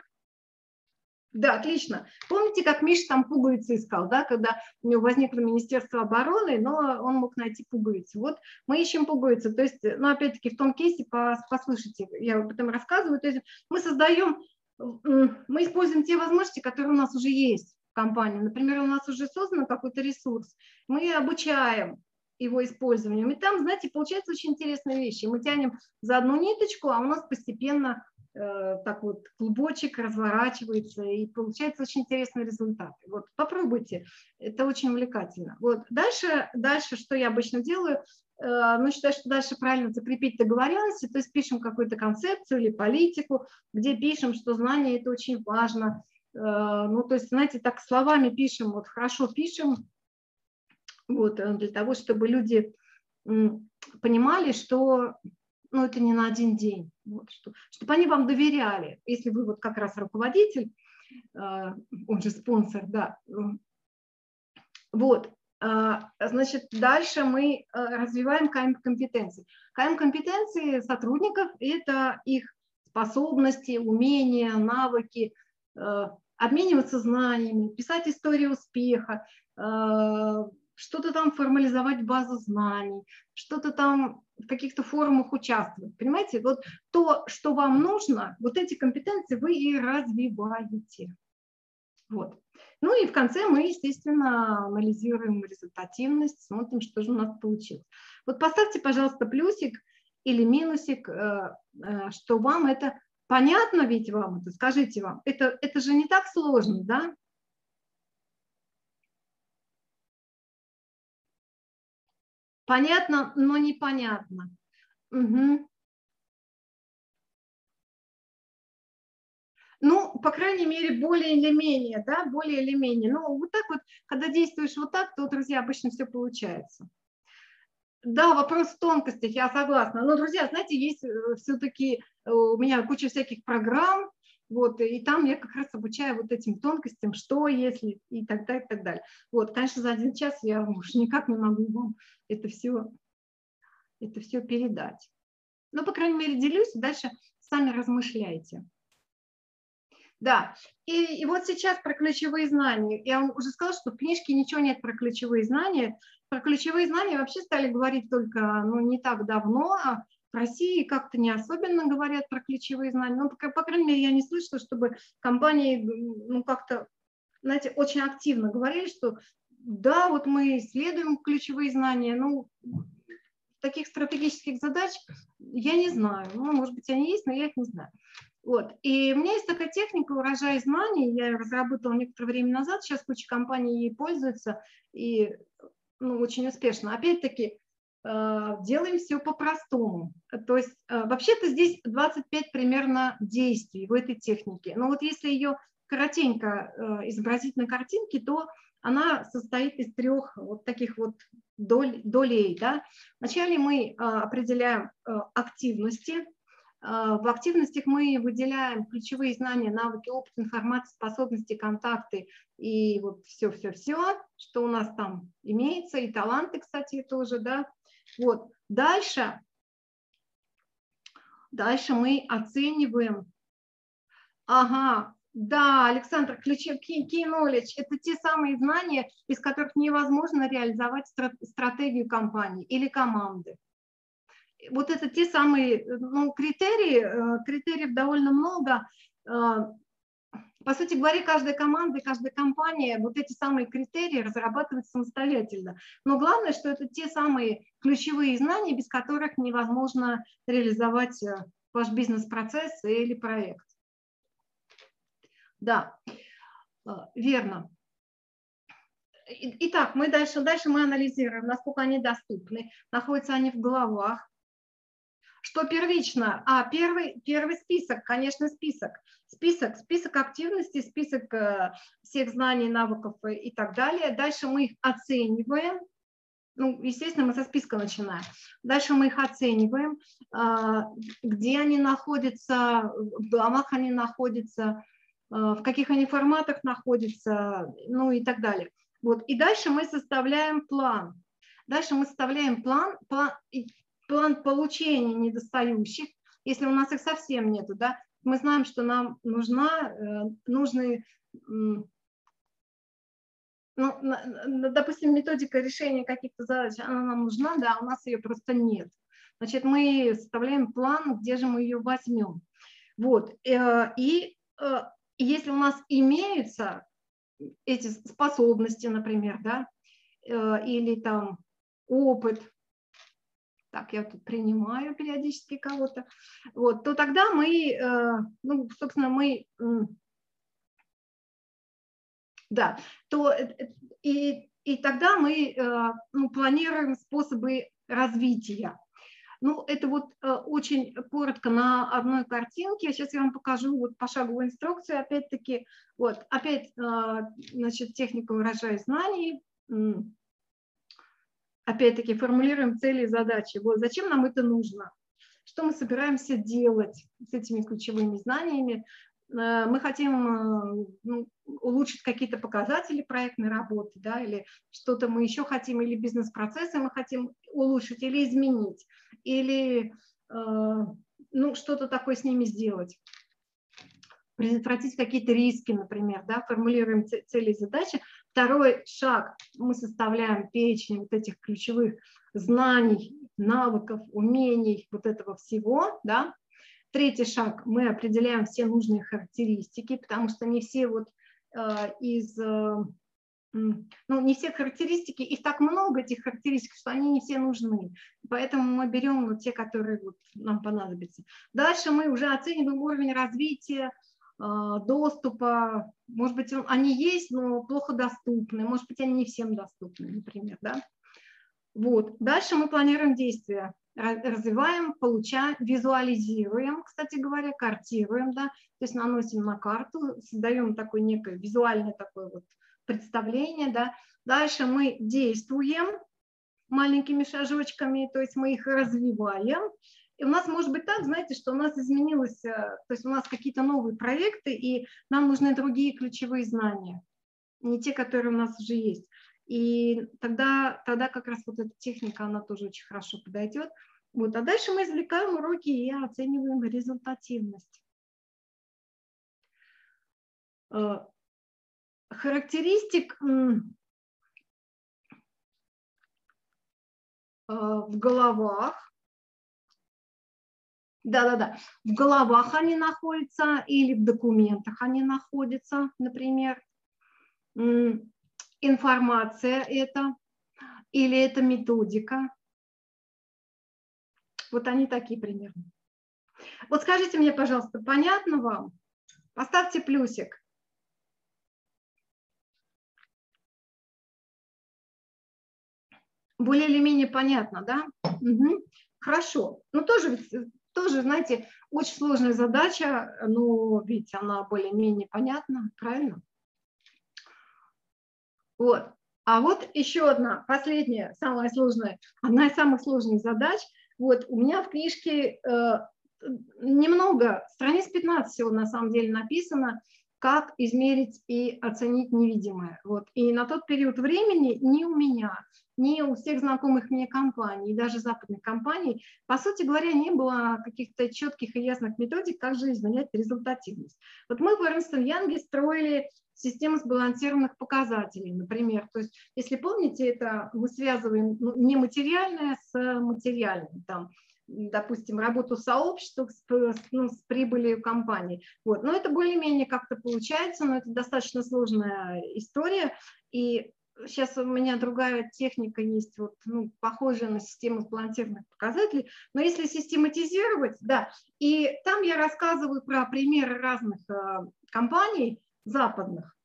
Да, отлично. Помните, как Миша там пуговицы искал, да, когда у него возникло Министерство обороны, но он мог найти пуговицы. Вот мы ищем пуговицы. То есть, ну, опять-таки, в том кейсе, послушайте, я об этом рассказываю, то есть мы создаем, мы используем те возможности, которые у нас уже есть компанию. Например, у нас уже создан какой-то ресурс, мы обучаем его использованию. И там, знаете, получается очень интересные вещи. Мы тянем за одну ниточку, а у нас постепенно э, так вот клубочек разворачивается, и получается очень интересные результаты. Вот попробуйте, это очень увлекательно. Вот дальше, дальше что я обычно делаю, э, ну, считаю, что дальше правильно закрепить договоренности, то есть пишем какую-то концепцию или политику, где пишем, что знание – это очень важно, ну, то есть, знаете, так словами пишем, вот хорошо пишем, вот, э, для того, чтобы люди понимали, что ну, это не на один день, вот, что, чтобы они вам доверяли, если вы вот как раз руководитель, э, он же спонсор, да, вот, Значит, дальше мы развиваем КМ-компетенции. КМ-компетенции сотрудников – это их способности, умения, навыки, обмениваться знаниями, писать истории успеха, э, что-то там формализовать базу знаний, что-то там в каких-то форумах участвовать. Понимаете, вот то, что вам нужно, вот эти компетенции вы и развиваете. Вот. Ну и в конце мы, естественно, анализируем результативность, смотрим, что же у нас получилось. Вот поставьте, пожалуйста, плюсик, или минусик, э, э, что вам это понятно ведь вам это, скажите вам, это, это же не так сложно, да? Понятно, но непонятно. Угу. Ну, по крайней мере, более или менее, да, более или менее. Ну, вот так вот, когда действуешь вот так, то, друзья, обычно все получается. Да, вопрос в тонкостях, я согласна. Но, друзья, знаете, есть э, все-таки э, у меня куча всяких программ, вот, и там я как раз обучаю вот этим тонкостям, что если и так далее, и так далее. Вот, конечно, за один час я уж никак не могу вам это все, это все передать. Но, по крайней мере, делюсь, дальше сами размышляйте. Да, и, и вот сейчас про ключевые знания. Я вам уже сказала, что в книжке ничего нет про ключевые знания. Про ключевые знания вообще стали говорить только ну, не так давно. А в России как-то не особенно говорят про ключевые знания. Ну, по, по крайней мере, я не слышала, чтобы компании ну, как-то, знаете, очень активно говорили, что да, вот мы исследуем ключевые знания, ну, таких стратегических задач я не знаю. Ну, может быть, они есть, но я их не знаю. Вот. И у меня есть такая техника урожай знаний, я ее разработала некоторое время назад, сейчас куча компаний ей пользуются, и ну, очень успешно. Опять-таки, э, делаем все по-простому. То есть э, вообще-то здесь 25 примерно действий в этой технике. Но вот если ее коротенько э, изобразить на картинке, то она состоит из трех вот таких вот доль, долей. Да? Вначале мы определяем активности, в активностях мы выделяем ключевые знания, навыки, опыт, информация, способности, контакты и вот все-все-все, что у нас там имеется, и таланты, кстати, тоже, да. Вот. Дальше, дальше мы оцениваем. Ага, да, Александр, ключи key knowledge – это те самые знания, без которых невозможно реализовать стратегию компании или команды вот это те самые ну, критерии, э, критериев довольно много. Э, по сути говоря, каждая команда каждая компания вот эти самые критерии разрабатывает самостоятельно. Но главное, что это те самые ключевые знания, без которых невозможно реализовать э, ваш бизнес-процесс или проект. Да, верно. Итак, мы дальше, дальше мы анализируем, насколько они доступны, находятся они в головах, что первично? А, первый, первый список, конечно, список. Список, список активностей, список э, всех знаний, навыков и так далее. Дальше мы их оцениваем. Ну, естественно, мы со списка начинаем. Дальше мы их оцениваем, э, где они находятся, в домах они находятся, э, в каких они форматах находятся, ну и так далее. Вот. И дальше мы составляем план. Дальше мы составляем план, план план получения недостающих, если у нас их совсем нету, да, мы знаем, что нам нужна, э, нужны, ну, допустим, методика решения каких-то задач, она нам нужна, да, у нас ее просто нет. Значит, мы составляем план, где же мы ее возьмем. Вот, э, и э, если у нас имеются эти способности, например, да, или там опыт, так, я тут принимаю периодически кого-то, вот, то тогда мы, э, ну, собственно, мы, да, то э, и, и тогда мы э, ну, планируем способы развития. Ну, это вот очень коротко на одной картинке. Сейчас я вам покажу вот пошаговую инструкцию, опять-таки, вот, опять, значит, техника урожая знаний, опять-таки формулируем цели и задачи. Вот зачем нам это нужно? Что мы собираемся делать с этими ключевыми знаниями? Э, мы хотим э, ну, улучшить какие-то показатели проектной работы, да, или что-то мы еще хотим, или бизнес-процессы мы хотим улучшить, или изменить, или э, ну, что-то такое с ними сделать предотвратить какие-то риски, например, да, формулируем цели и задачи, Второй шаг, мы составляем перечень вот этих ключевых знаний, навыков, умений, вот этого всего, да. Третий шаг, мы определяем все нужные характеристики, потому что не все вот э, из э, ну, не все характеристики, их так много, этих характеристик, что они не все нужны. Поэтому мы берем вот те, которые вот нам понадобятся. Дальше мы уже оцениваем уровень развития, доступа. Может быть, они есть, но плохо доступны. Может быть, они не всем доступны, например. Да? Вот. Дальше мы планируем действия. Развиваем, получаем, визуализируем, кстати говоря, картируем, да, то есть наносим на карту, создаем такое некое визуальное такое вот представление, да. Дальше мы действуем маленькими шажочками, то есть мы их развиваем. И у нас может быть так, знаете, что у нас изменилось, э, то есть у нас какие-то новые проекты, и нам нужны другие ключевые знания, не те, которые у нас уже есть. И тогда, тогда как раз вот эта техника, она тоже очень хорошо подойдет. Вот. А дальше мы извлекаем уроки и оцениваем результативность. Э, характеристик э, в головах. Да-да-да, в головах они находятся или в документах они находятся, например. Информация это или это методика. Вот они такие примерно. Вот скажите мне, пожалуйста, понятно вам? Поставьте плюсик. Более или менее понятно, да? Угу. Хорошо. Ну, тоже, тоже, знаете, очень сложная задача, но ведь она более-менее понятна, правильно? Вот. А вот еще одна, последняя, самая сложная, одна из самых сложных задач. Вот у меня в книжке э, немного, страниц 15 всего на самом деле написано, как измерить и оценить невидимое. Вот. И на тот период времени ни у меня, ни у всех знакомых мне компаний, даже западных компаний, по сути говоря, не было каких-то четких и ясных методик, как же измерять результативность. Вот мы в Эрнстон Янге строили систему сбалансированных показателей, например. То есть, если помните, это мы связываем ну, нематериальное с материальным. Там, допустим, работу сообщества с, ну, с прибылью компании. Вот. Но это более-менее как-то получается, но это достаточно сложная история. И сейчас у меня другая техника есть, вот, ну, похожая на систему сбалансированных показателей, но если систематизировать, да, и там я рассказываю про примеры разных э, компаний западных,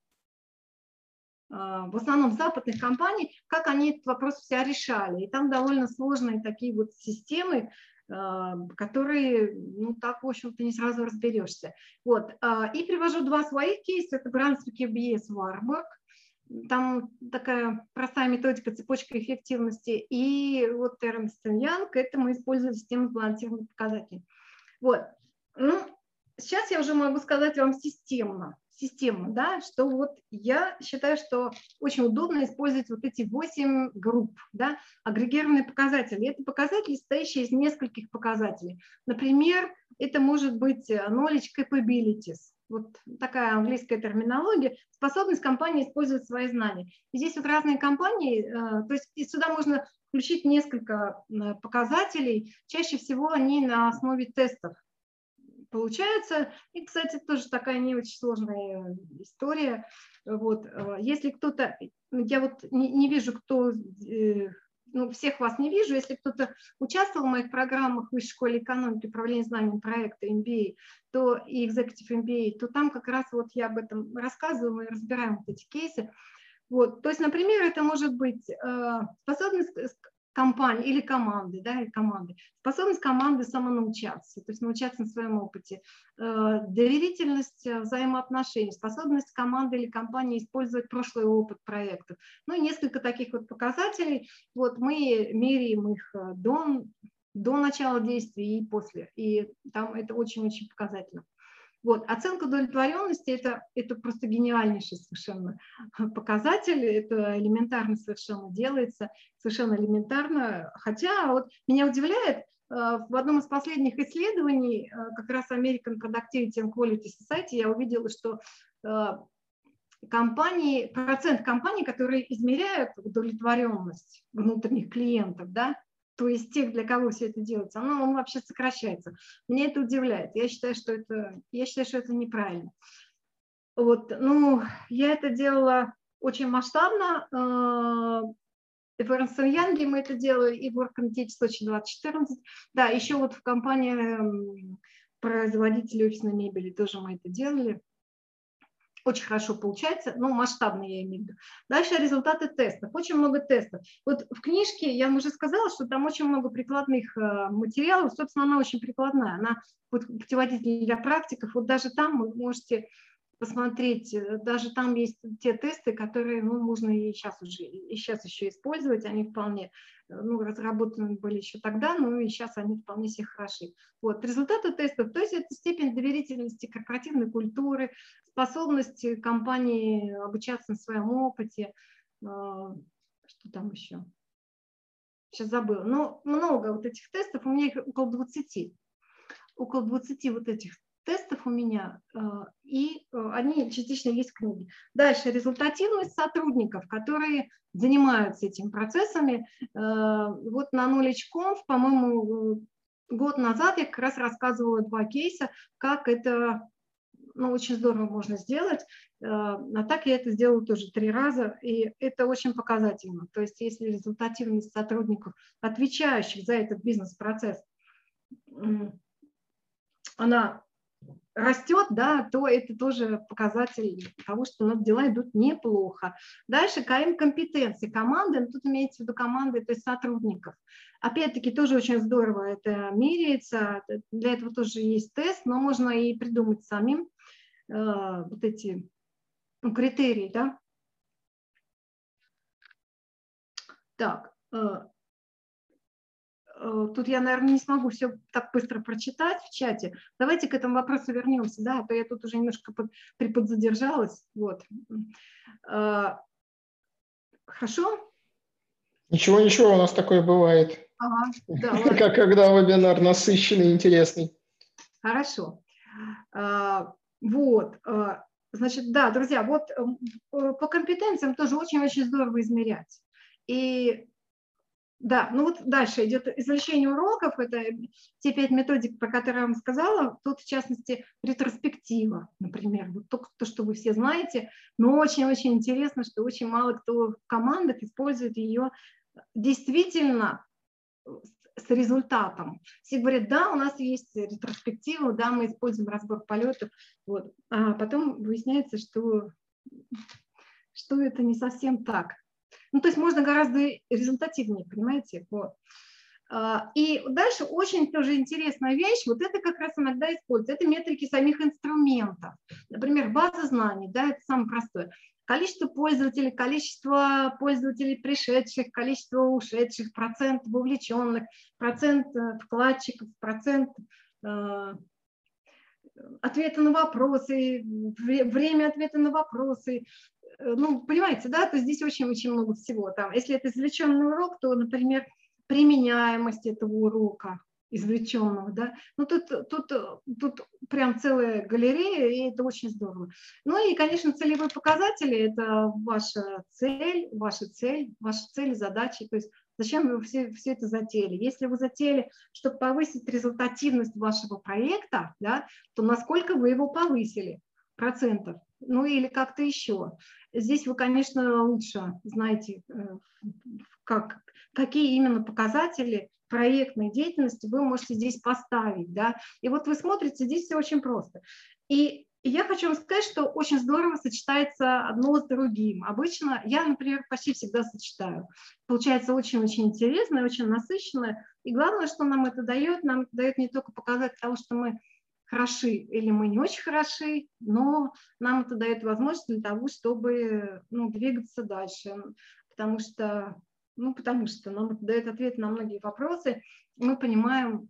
э, в основном западных компаний, как они этот вопрос все решали. И там довольно сложные такие вот системы, которые, ну, так, в общем-то, не сразу разберешься. Вот, а, и привожу два своих кейса, это Брансвик и BS Warburg, там такая простая методика цепочка эффективности, и вот Эрнст Янг, это мы используем систему сбалансированных показателей. Вот, ну, сейчас я уже могу сказать вам системно, система, да, что вот я считаю, что очень удобно использовать вот эти 8 групп, да, агрегированные показатели. Это показатели, состоящие из нескольких показателей. Например, это может быть knowledge capabilities, вот такая английская терминология, способность компании использовать свои знания. И здесь вот разные компании, э, то есть сюда можно включить несколько э, показателей, чаще всего они на основе тестов получается. И, кстати, тоже такая не очень сложная история. Вот, э, если кто-то, я вот не, не вижу, кто, э, ну, всех вас не вижу, если кто-то участвовал в моих программах в Высшей школе экономики, управления знаниями проекта MBA, то и Executive MBA, то там как раз вот я об этом рассказываю, мы разбираем вот эти кейсы. Вот, то есть, например, это может быть э, способность компании или команды, да, или команды, способность команды самонаучаться, то есть научаться на своем опыте, э, доверительность э, взаимоотношений, способность команды или компании использовать прошлый опыт проектов. Ну и несколько таких вот показателей. Вот мы меряем их э, до, до начала действия и после. И там это очень-очень показательно. Вот. Оценка удовлетворенности это, – это просто гениальнейший совершенно показатель, это элементарно совершенно делается, совершенно элементарно. Хотя вот меня удивляет, э, в одном из последних исследований, э, как раз American Productivity and Quality Society, я увидела, что э, компании, процент компаний, которые измеряют удовлетворенность внутренних клиентов, да, то есть тех, для кого все это делается, оно, он вообще сокращается. Меня это удивляет. Я считаю, что это, я считаю, что это неправильно. Вот, ну, я это делала очень масштабно. И в Эрнст Янге мы это делали, и в Work Сочи 2014. Да, еще вот в компании эм, производителей офисной мебели тоже мы это делали. Очень хорошо получается, но масштабно я имею в виду. Дальше результаты тестов. Очень много тестов. Вот в книжке я уже сказала, что там очень много прикладных э, материалов. Собственно, она очень прикладная. Она вот, путеводитель для практиков. Вот даже там вы можете посмотреть, э, даже там есть те тесты, которые ну, можно и сейчас уже, и сейчас еще использовать, они вполне э, ну, разработаны были еще тогда, но и сейчас они вполне себе хороши. Вот. Результаты тестов, то есть это степень доверительности корпоративной культуры, способность компании обучаться на своем опыте, э, что там еще? Сейчас забыла. Но много вот этих тестов, у меня их около 20 около 20 вот этих тестов у меня, э, и э, они частично есть в книге. Дальше результативность сотрудников, которые занимаются этими процессами. Э, вот на Knowledge.conf, по-моему, год назад я как раз рассказывала два кейса, как это ну, очень здорово можно сделать. А так я это сделала тоже три раза, и это очень показательно. То есть если результативность сотрудников, отвечающих за этот бизнес-процесс, она растет, да, то это тоже показатель того, что у нас дела идут неплохо. Дальше КМ компетенции команды, ну, тут имеется в виду команды, то есть сотрудников. Опять-таки тоже очень здорово это меряется, для этого тоже есть тест, но можно и придумать самим э, вот эти ну, критерии, да. Так, э, тут я, наверное, не смогу все так быстро прочитать в чате. Давайте к этому вопросу вернемся, да, а то я тут уже немножко под, приподзадержалась. Вот. Э, хорошо? Ничего, ничего, у нас такое бывает. Ага, да, как когда вебинар насыщенный, интересный. Хорошо. Э, вот. Значит, да, друзья, вот по компетенциям тоже очень-очень здорово измерять. И да, ну вот дальше идет извлечение уроков, это те пять методик, про которые я вам сказала, тут в частности ретроспектива, например, вот то, то что вы все знаете, но очень-очень интересно, что очень мало кто в командах использует ее действительно с результатом. Все говорят, да, у нас есть ретроспектива, да, мы используем разбор полетов, вот. а потом выясняется, что, что это не совсем так. Ну, то есть можно гораздо результативнее, понимаете? Вот. А, и дальше очень тоже интересная вещь, вот это как раз иногда используется, это метрики самих инструментов. Например, база знаний, да, это самое простое. Количество пользователей, количество пользователей пришедших, количество ушедших, процент вовлеченных, процент э, вкладчиков, процент э, ответа на вопросы, время ответа на вопросы, ну, понимаете, да, то здесь очень-очень много всего. Там, если это извлеченный урок, то, например, применяемость этого урока извлеченного, да, ну тут, тут, тут прям целая галерея, и это очень здорово. Ну и, конечно, целевые показатели – это ваша цель, ваша цель, ваша цель задачи, то есть зачем вы все, все это затеяли. Если вы затеяли, чтобы повысить результативность вашего проекта, да, то насколько вы его повысили процентов, ну или как-то еще. Здесь вы, конечно, лучше знаете, э, как, какие именно показатели проектной деятельности вы можете здесь поставить. Да? И вот вы смотрите, здесь все очень просто. И я хочу вам сказать, что очень здорово сочетается одно с другим. Обычно я, например, почти всегда сочетаю. Получается очень-очень интересно, очень насыщенно. И главное, что нам это дает, нам дает не только показать того, что мы хороши или мы не очень хороши, но нам это дает возможность для того, чтобы ну, двигаться дальше, потому что, ну, потому что нам это дает ответ на многие вопросы, мы понимаем,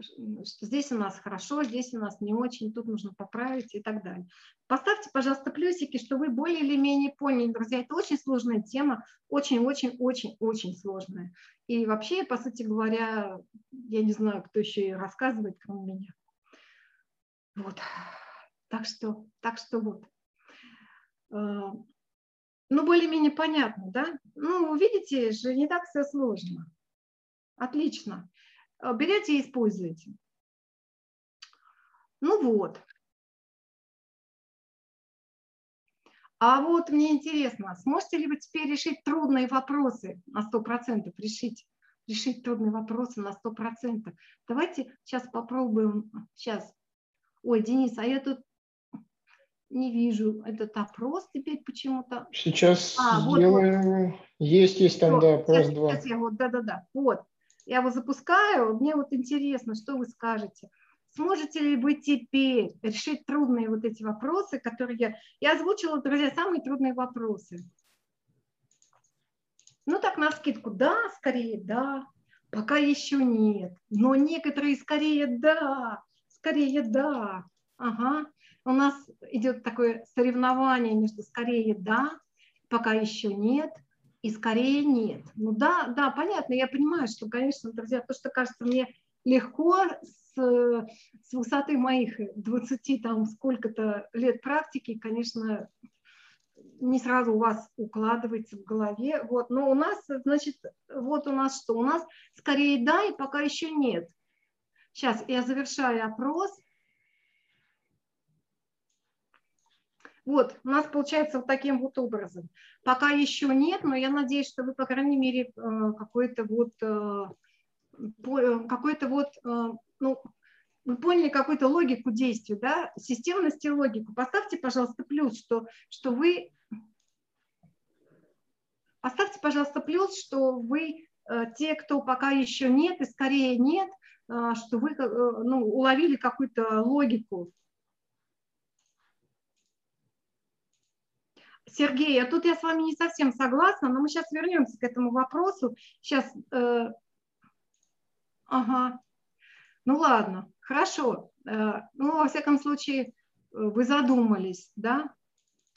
что здесь у нас хорошо, здесь у нас не очень, тут нужно поправить и так далее. Поставьте, пожалуйста, плюсики, что вы более или менее поняли, друзья. Это очень сложная тема, очень-очень-очень-очень сложная. И вообще, по сути говоря, я не знаю, кто еще и рассказывает, кроме меня. Вот. Так что, так что вот. А, ну, более-менее понятно, да? Ну, видите же, не так все сложно. Отлично. А, берете и используйте. Ну вот. А вот мне интересно, сможете ли вы теперь решить трудные вопросы на 100%? Решить, решить трудные вопросы на 100%. Давайте сейчас попробуем. Сейчас. Ой, Денис, а я тут не вижу этот опрос теперь почему-то. Сейчас а, сделаем. Вот. Есть, есть там, Все, да, опрос сейчас, 2. Сейчас я вот, да-да-да. Вот. Я его запускаю. Мне вот интересно, что вы скажете. Сможете ли вы теперь решить трудные вот эти вопросы, которые я... Я озвучила, друзья, самые трудные вопросы. Ну так, на скидку, да, скорее, да. Пока еще нет. Но некоторые скорее да, скорее да. Ага. У нас идет такое соревнование между скорее да, пока еще нет, и скорее нет. Ну да, да, понятно, я понимаю, что, конечно, друзья, то, что кажется мне легко с высоты моих 20 там сколько-то лет практики, конечно, не сразу у вас укладывается в голове. Вот. Но у нас, значит, вот у нас что? У нас скорее да, и пока еще нет. Сейчас я завершаю опрос. Вот, у нас получается вот таким вот образом. Пока еще нет, но я надеюсь, что вы, по крайней мере, э, какой-то вот э, Э, какой-то вот, ну, вы поняли какую-то логику действия, да, системность и логику. Поставьте, пожалуйста, плюс, что, что вы... Поставьте, пожалуйста, плюс, что вы те, кто пока еще нет и скорее нет, что вы ну, уловили какую-то логику. Сергей, а тут я с вами не совсем согласна, но мы сейчас вернемся к этому вопросу. Сейчас Ага. Ну ладно, хорошо. Э, ну, во всяком случае, э, вы задумались, да?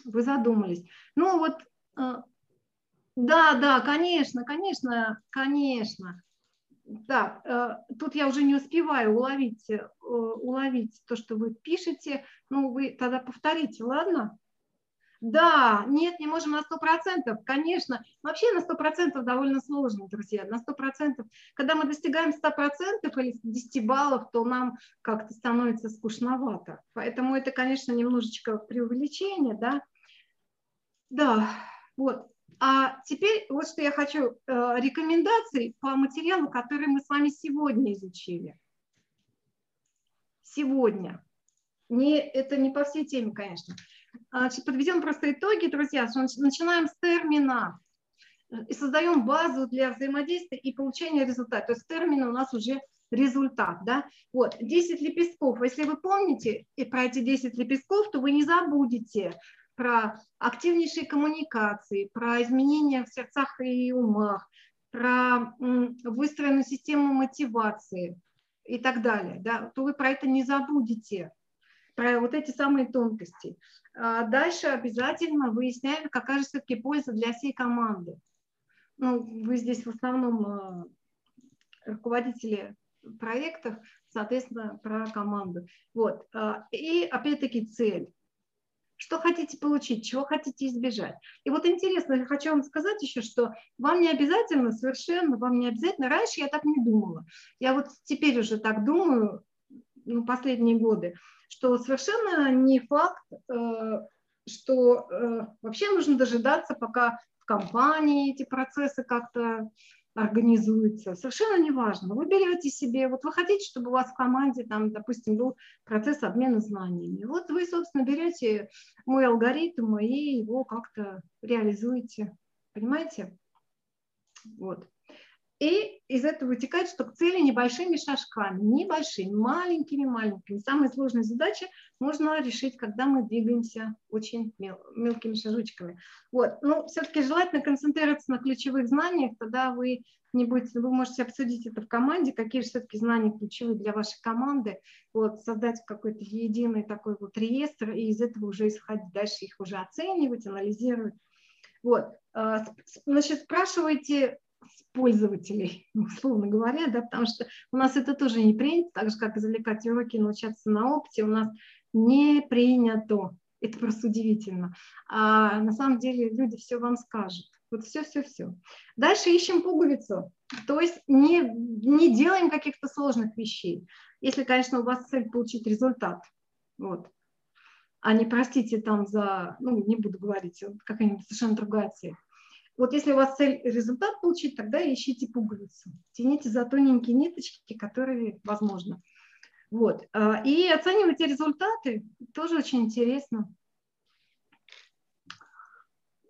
Вы задумались. Ну вот, э, да, да, конечно, конечно, конечно. Да, тут я уже не успеваю уловить, уловить то, что вы пишете. Ну, вы тогда повторите, ладно? Да, нет, не можем на 100%, конечно. Вообще на 100% довольно сложно, друзья, на 100%. Когда мы достигаем 100% или 10 баллов, то нам как-то становится скучновато. Поэтому это, конечно, немножечко преувеличение, да. Да, вот. А теперь вот что я хочу, э, рекомендации по материалу, который мы с вами сегодня изучили. Сегодня. Не, это не по всей теме, конечно. Значит, подведем просто итоги, друзья. Начинаем с термина и создаем базу для взаимодействия и получения результата. То есть термин у нас уже результат. Да? Вот, 10 лепестков. Если вы помните про эти 10 лепестков, то вы не забудете про активнейшие коммуникации, про изменения в сердцах и умах, про выстроенную систему мотивации и так далее. Да? То вы про это не забудете про вот эти самые тонкости. А дальше обязательно выясняем, какая же все-таки польза для всей команды. Ну, вы здесь в основном а, руководители проектов, соответственно, про команду. Вот. А, и опять-таки цель. Что хотите получить, чего хотите избежать. И вот интересно, я хочу вам сказать еще, что вам не обязательно, совершенно, вам не обязательно, раньше я так не думала. Я вот теперь уже так думаю, ну, последние годы, что совершенно не факт, э, что э, вообще нужно дожидаться, пока в компании эти процессы как-то организуются. Совершенно неважно. Вы берете себе, вот вы хотите, чтобы у вас в команде, там, допустим, был процесс обмена знаниями. Вот вы, собственно, берете мой алгоритм и его как-то реализуете. Понимаете? Вот. И из этого вытекает, что к цели небольшими шажками, небольшими, маленькими-маленькими. Самые сложные задачи можно решить, когда мы двигаемся очень мел, мелкими шажочками. Вот. Но все-таки желательно концентрироваться на ключевых знаниях, тогда вы не будете, вы можете обсудить это в команде, какие же все-таки знания ключевые для вашей команды, вот, создать какой-то единый такой вот реестр, и из этого уже исходить, дальше их уже оценивать, анализировать. Вот. А, значит, спрашивайте пользователей, условно говоря, да, потому что у нас это тоже не принято, так же, как извлекать уроки, научаться на опыте, у нас не принято. Это просто удивительно. А на самом деле люди все вам скажут. Вот все-все-все. Дальше ищем пуговицу. То есть не, не делаем каких-то сложных вещей. Если, конечно, у вас цель получить результат. Вот. а не, простите, там за, ну, не буду говорить, какая-нибудь совершенно другая цель. Вот если у вас цель результат получить, тогда ищите пуговицу. Тяните за тоненькие ниточки, которые возможно. Вот. А, и оценивайте результаты, тоже очень интересно.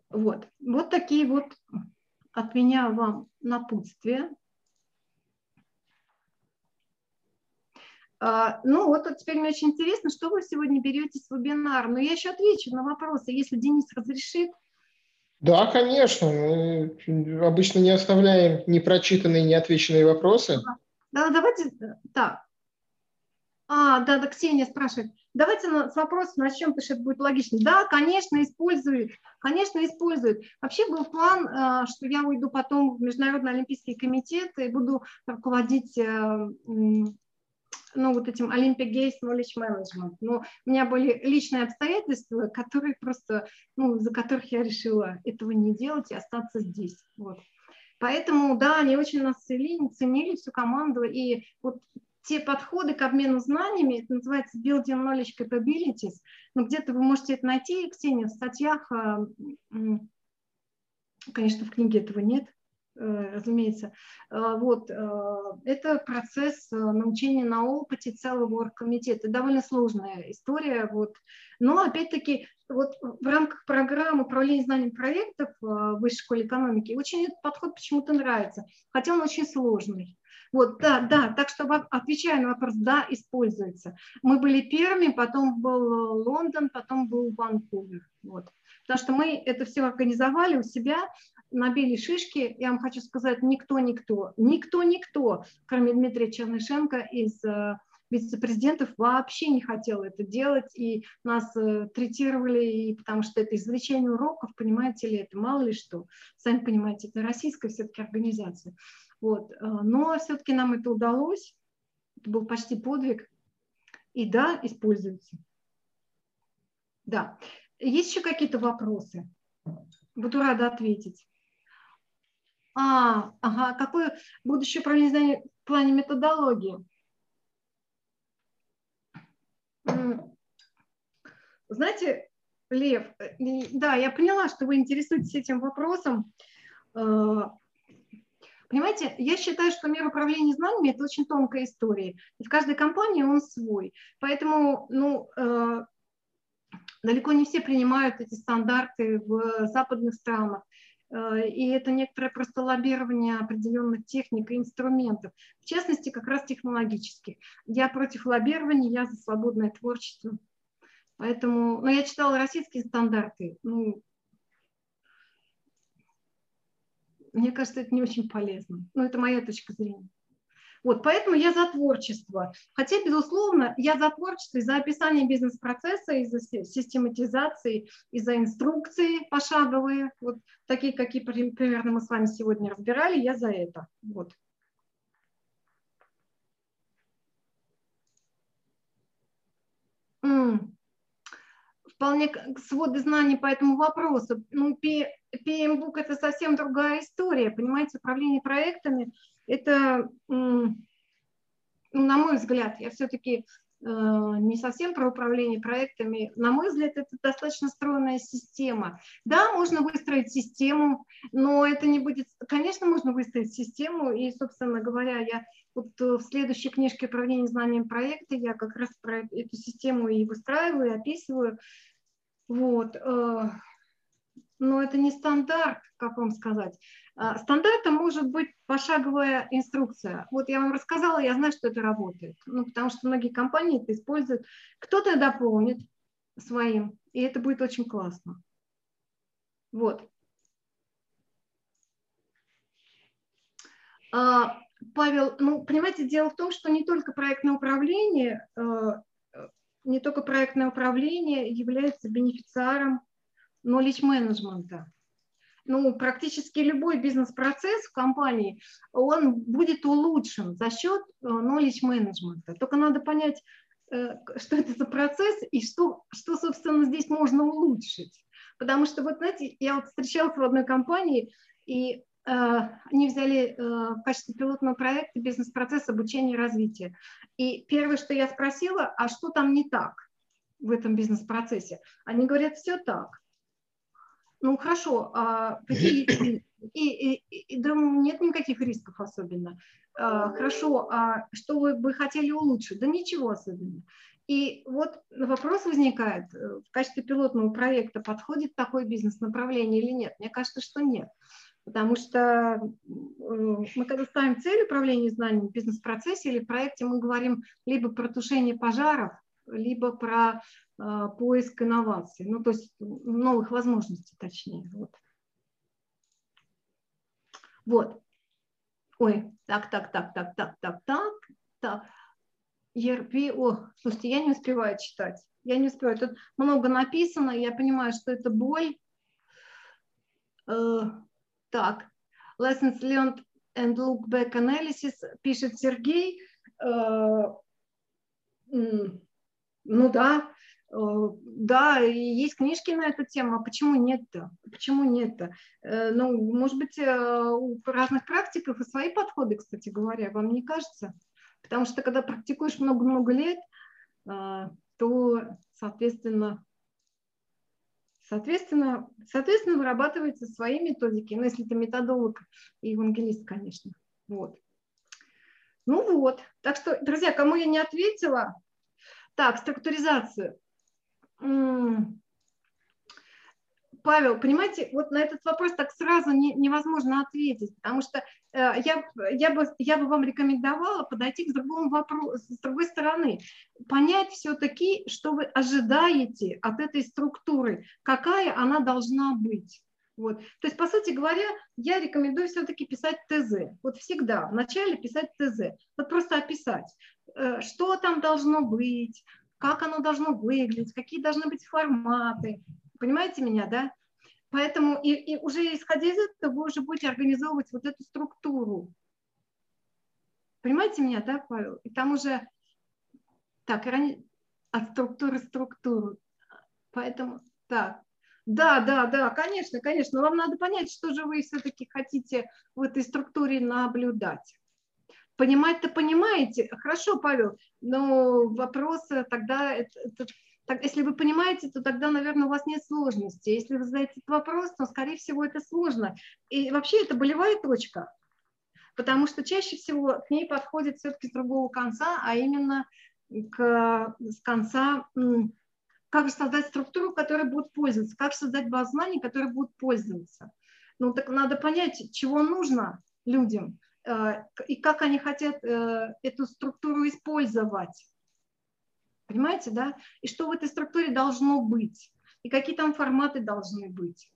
Вот. Вот такие вот от меня вам напутствия. А, ну вот теперь мне очень интересно, что вы сегодня берете с вебинара. Но я еще отвечу на вопросы, если Денис разрешит. Да, конечно. Мы обычно не оставляем непрочитанные, неотвеченные вопросы. Да, давайте так. А, да, да, Ксения спрашивает. Давайте с начнем, потому что это будет логично. Да, конечно, используют. Конечно, используют. Вообще был план, а, что я уйду потом в Международный Олимпийский комитет и буду руководить э, ну, вот этим Olympic Games Knowledge Management. Но у меня были личные обстоятельства, которые просто, ну, за которых я решила этого не делать и остаться здесь. Вот. Поэтому, да, они очень нас ценили, ценили всю команду. И вот те подходы к обмену знаниями, это называется Building Knowledge Capabilities, но где-то вы можете это найти, Ксения, в статьях, а, конечно, в книге этого нет, разумеется. Э, вот, э, это процесс научения на опыте целого оргкомитета. Довольно сложная история. Вот. Но, опять-таки, вот в рамках программы управления знанием проектов в Высшей школе экономики очень этот подход почему-то нравится, хотя он очень сложный. Вот, да, да, так что отвечая на вопрос, да, используется. Мы были первыми, потом был Лондон, потом был Ванкувер. Вот. Потому что мы это все организовали у себя, набили шишки, я вам хочу сказать, никто-никто, никто-никто, кроме Дмитрия Чернышенко из э, вице-президентов вообще не хотел это делать, и нас э, третировали, и потому что это извлечение уроков, понимаете ли, это мало ли что. Сами понимаете, это российская все-таки организация. Вот. Э, но все-таки нам это удалось, это был почти подвиг, и да, используется. Да. Есть еще какие-то вопросы? Буду рада ответить. А, ага, какое будущее управление в плане методологии? Знаете, Лев, э, да, я поняла, что вы интересуетесь этим вопросом. Э, понимаете, я считаю, что мир управления знаниями – это очень тонкая история. И в каждой компании он свой. Поэтому, ну, э, далеко не все принимают эти стандарты в западных странах. Э, и это некоторое просто лоббирование определенных техник и инструментов, в частности, как раз технологических. Я против лоббирования, я за свободное творчество. Поэтому, ну, я читала российские стандарты, ну, мне кажется, это не очень полезно. Но это моя точка зрения. Вот, поэтому я за творчество. Хотя, безусловно, я за творчество и за описание бизнес-процесса, и за систематизации, и за инструкции пошаговые, вот такие, какие примерно мы с вами сегодня разбирали, я за это. Вот. Вполне своды знаний по этому вопросу. Ну, PMBOK – это совсем другая история, понимаете, управление проектами – это, ну, на мой взгляд, я все-таки э, не совсем про управление проектами. На мой взгляд, это достаточно стройная система. Да, можно выстроить систему, но это не будет... Конечно, можно выстроить систему, и, собственно говоря, я вот в следующей книжке управления знанием проекта я как раз про эту систему и выстраиваю, и описываю. Вот. Э, но это не стандарт, как вам сказать. А, стандартом может быть пошаговая инструкция. Вот я вам рассказала, я знаю, что это работает. Ну, потому что многие компании это используют. Кто-то дополнит своим, и это будет очень классно. Вот. А, Павел, ну, понимаете, дело в том, что не только проектное управление, а, не только проектное управление является бенефициаром knowledge менеджмента ну, практически любой бизнес-процесс в компании, он будет улучшен за счет э, knowledge менеджмента. Только надо понять, э, что это за процесс и что, что, собственно, здесь можно улучшить. Потому что, вот знаете, я вот встречалась в одной компании, и они взяли э, в качестве пилотного проекта бизнес-процесс обучения и развития. И первое, что я спросила, а что там не так? в этом бизнес-процессе. Они говорят, все так. Ну хорошо, а какие и, и, и да, нет никаких рисков особенно. А, хорошо, а что вы бы хотели улучшить? Да ничего особенного. И вот вопрос возникает, э, в качестве пилотного проекта подходит такое бизнес-направление или нет? Мне кажется, что нет. Потому что э, мы когда ставим цель управления знаниями в бизнес-процессе или в проекте, мы говорим либо про тушение пожаров, либо про э, поиск инноваций, ну то есть новых возможностей точнее. Вот. вот. Ой, так, так, так, так, так, так, так, так. ERP, о, слушайте, я не успеваю читать. Я не успеваю. Тут много написано, я понимаю, что это боль. Так, lessons learned and look back analysis, пишет Сергей. Э, ну да, э, да, есть книжки на эту тему, а почему нет-то? Почему нет-то? Э, ну, может быть, у разных практиков и свои подходы, кстати говоря, вам не кажется? Потому что когда практикуешь много-много лет, то, соответственно, Соответственно, соответственно, вырабатываются свои методики, ну, если это методолог и евангелист, конечно. Вот. Ну вот. Так что, друзья, кому я не ответила, так, структуризацию. Павел, понимаете, вот на этот вопрос так сразу не, невозможно ответить, потому что э, я, я, бы, я бы вам рекомендовала подойти к другому вопросу, с другой стороны, понять все-таки, что вы ожидаете от этой структуры, какая она должна быть. Вот. То есть, по сути говоря, я рекомендую все-таки писать ТЗ. Вот всегда вначале писать ТЗ. Вот просто описать, э, что там должно быть, как оно должно выглядеть, какие должны быть форматы. Понимаете меня, да? Поэтому и, и уже исходя из этого вы уже будете организовывать вот эту структуру. Понимаете меня, да, Павел? И там уже так, от структуры структуру. Поэтому так. Да, да, да, конечно, конечно. Но вам надо понять, что же вы все-таки хотите в этой структуре наблюдать. Понимать-то понимаете. Хорошо, Павел, но вопрос тогда, это, это, так, если вы понимаете, то тогда, наверное, у вас нет сложности. Если вы задаете этот вопрос, то, скорее всего, это сложно. И вообще это болевая точка, потому что чаще всего к ней подходит все-таки с другого конца, а именно к, с конца, как создать структуру, которая будет пользоваться, как создать базу знаний, которая будет пользоваться. Ну, так надо понять, чего нужно людям, Э, и как они хотят э, эту структуру использовать. Понимаете, да? И что в этой структуре должно быть, и какие там форматы должны быть.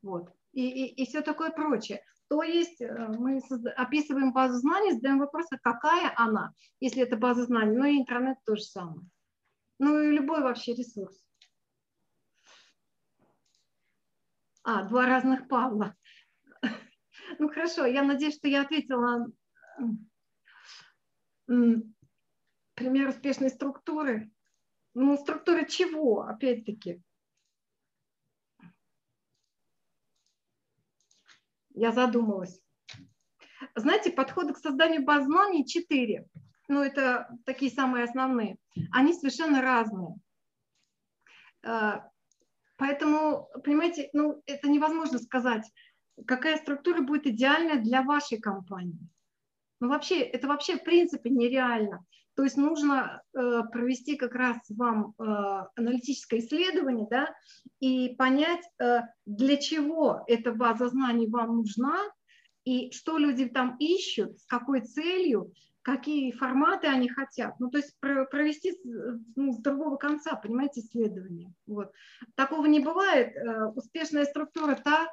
Вот. И, и, и все такое прочее. То есть э, мы описываем базу знаний, задаем вопрос, а какая она, если это база знаний. Ну и интернет то же самое. Ну и любой вообще ресурс. А, два разных Павла. Ну хорошо, я надеюсь, что я ответила пример успешной структуры. Ну, структура чего, опять-таки? Я задумалась. Знаете, подходы к созданию баз знаний четыре. Ну, это такие самые основные. Они совершенно разные. Э, поэтому, понимаете, ну, это невозможно сказать какая структура будет идеальна для вашей компании. Ну, вообще, это вообще в принципе нереально. То есть нужно э, провести как раз вам э, аналитическое исследование, да, и понять, э, для чего эта база знаний вам нужна, и что люди там ищут, с какой целью, какие форматы они хотят. Ну, то есть провести ну, с другого конца, понимаете, исследование. Вот. Такого не бывает. Э, успешная структура та,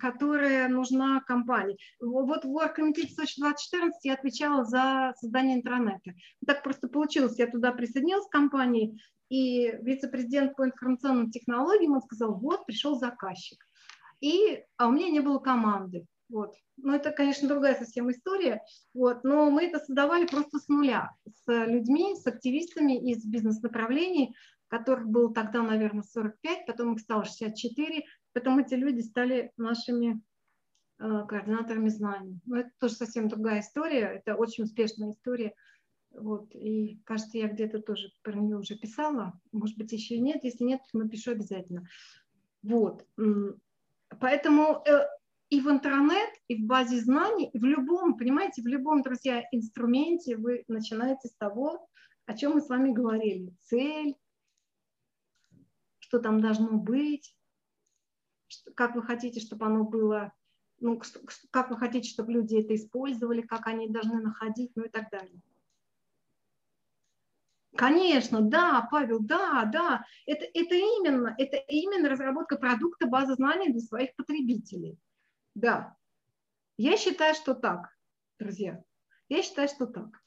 которая нужна компании. Вот в Оргкомитете Сочи 2014 я отвечала за создание интернета. Так просто получилось, я туда присоединилась к компании, и вице-президент по информационным технологиям, он сказал, вот, пришел заказчик. И, а у меня не было команды. Вот. Ну, это, конечно, другая совсем история, вот. но мы это создавали просто с нуля, с людьми, с активистами из бизнес-направлений, которых было тогда, наверное, 45, потом их стало 64, Потом эти люди стали нашими э, координаторами знаний. Но это тоже совсем другая история, это очень успешная история Вот, и кажется, я где-то тоже про нее уже писала. Может быть, еще нет. Если нет, напишу обязательно. Вот. Поэтому э, и в интернет, и в базе знаний, и в любом, понимаете, в любом, друзья, инструменте вы начинаете с того, о чем мы с вами говорили. Цель, что там должно быть, как вы хотите, чтобы оно было, ну, как вы хотите, чтобы люди это использовали, как они должны находить, ну и так далее. Конечно, да, Павел, да, да. Это, это, именно, это именно разработка продукта базы знаний для своих потребителей. Да. Я считаю, что так, друзья. Я считаю, что так.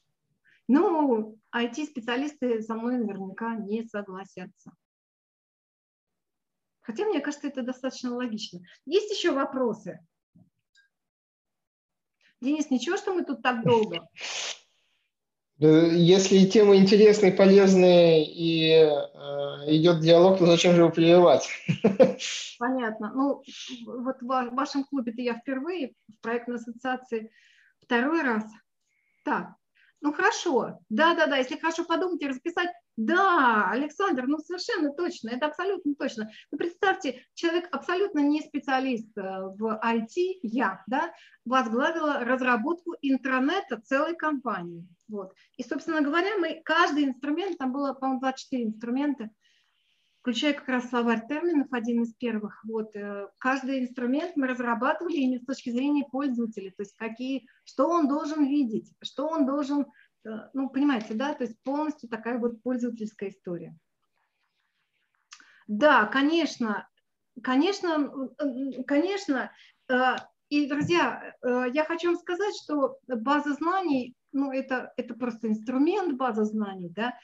Ну, IT-специалисты со мной наверняка не согласятся. Хотя, мне кажется, это достаточно логично. Есть еще вопросы? Денис, ничего, что мы тут так долго? Если тема интересная, полезная и э, идет диалог, то зачем же его прерывать? Понятно. Ну, вот в вашем клубе-то я впервые, в проектной ассоциации второй раз. Так, ну хорошо, да-да-да, если хорошо подумать и расписать, да, Александр, ну совершенно точно, это абсолютно точно. Ну представьте, человек абсолютно не специалист э, в IT, я, да, возглавила разработку интернета целой компании. Вот. И, собственно говоря, мы каждый инструмент, там было, по-моему, 24 инструмента, включая как раз словарь терминов, один из первых. Вот, э, каждый инструмент мы разрабатывали именно с точки зрения пользователя, то есть какие, что он должен видеть, что он должен, ну, понимаете, да, то есть полностью такая вот пользовательская история. Да, конечно, конечно, конечно. Э, и, друзья, я хочу вам сказать, что база знаний, ну, это, это просто инструмент база знаний, да,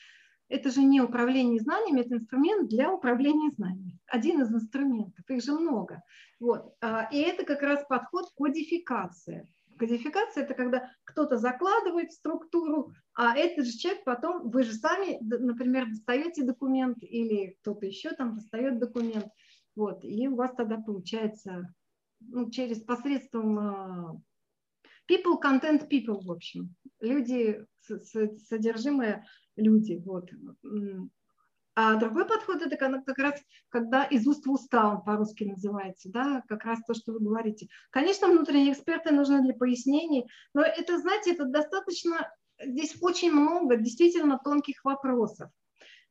это же не управление знаниями, это инструмент для управления знаниями. Один из инструментов, их же много. Вот. И это как раз подход кодификация. Кодификация – это когда кто-то закладывает структуру, а этот же человек потом, вы же сами, например, достаете документ или кто-то еще там достает документ, вот, и у вас тогда получается ну, через посредством а, people, content, people, в общем. Люди, содержимое люди. Вот. А другой подход это как раз, когда из уст в уста он по-русски называется, да, как раз то, что вы говорите. Конечно, внутренние эксперты нужны для пояснений, но это, знаете, это достаточно, здесь очень много действительно тонких вопросов.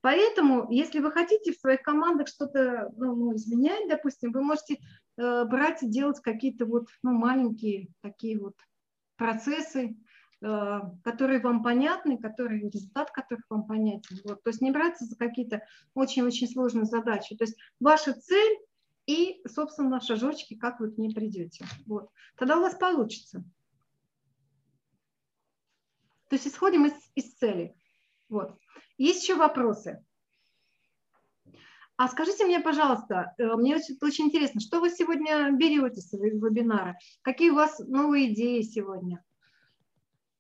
Поэтому, если вы хотите в своих командах что-то ну, изменять, допустим, вы можете э, брать и делать какие-то вот ну, маленькие такие вот процессы, которые вам понятны, которые, результат которых вам понятен. Вот. То есть не браться за какие-то очень-очень сложные задачи. То есть ваша цель и, собственно, шажочки, как вы к ней придете. Вот. Тогда у вас получится. То есть исходим из, из цели. Вот. Есть еще вопросы? А скажите мне, пожалуйста, э, мне очень, очень интересно, что вы сегодня берете с вебинара? Какие у вас новые идеи сегодня?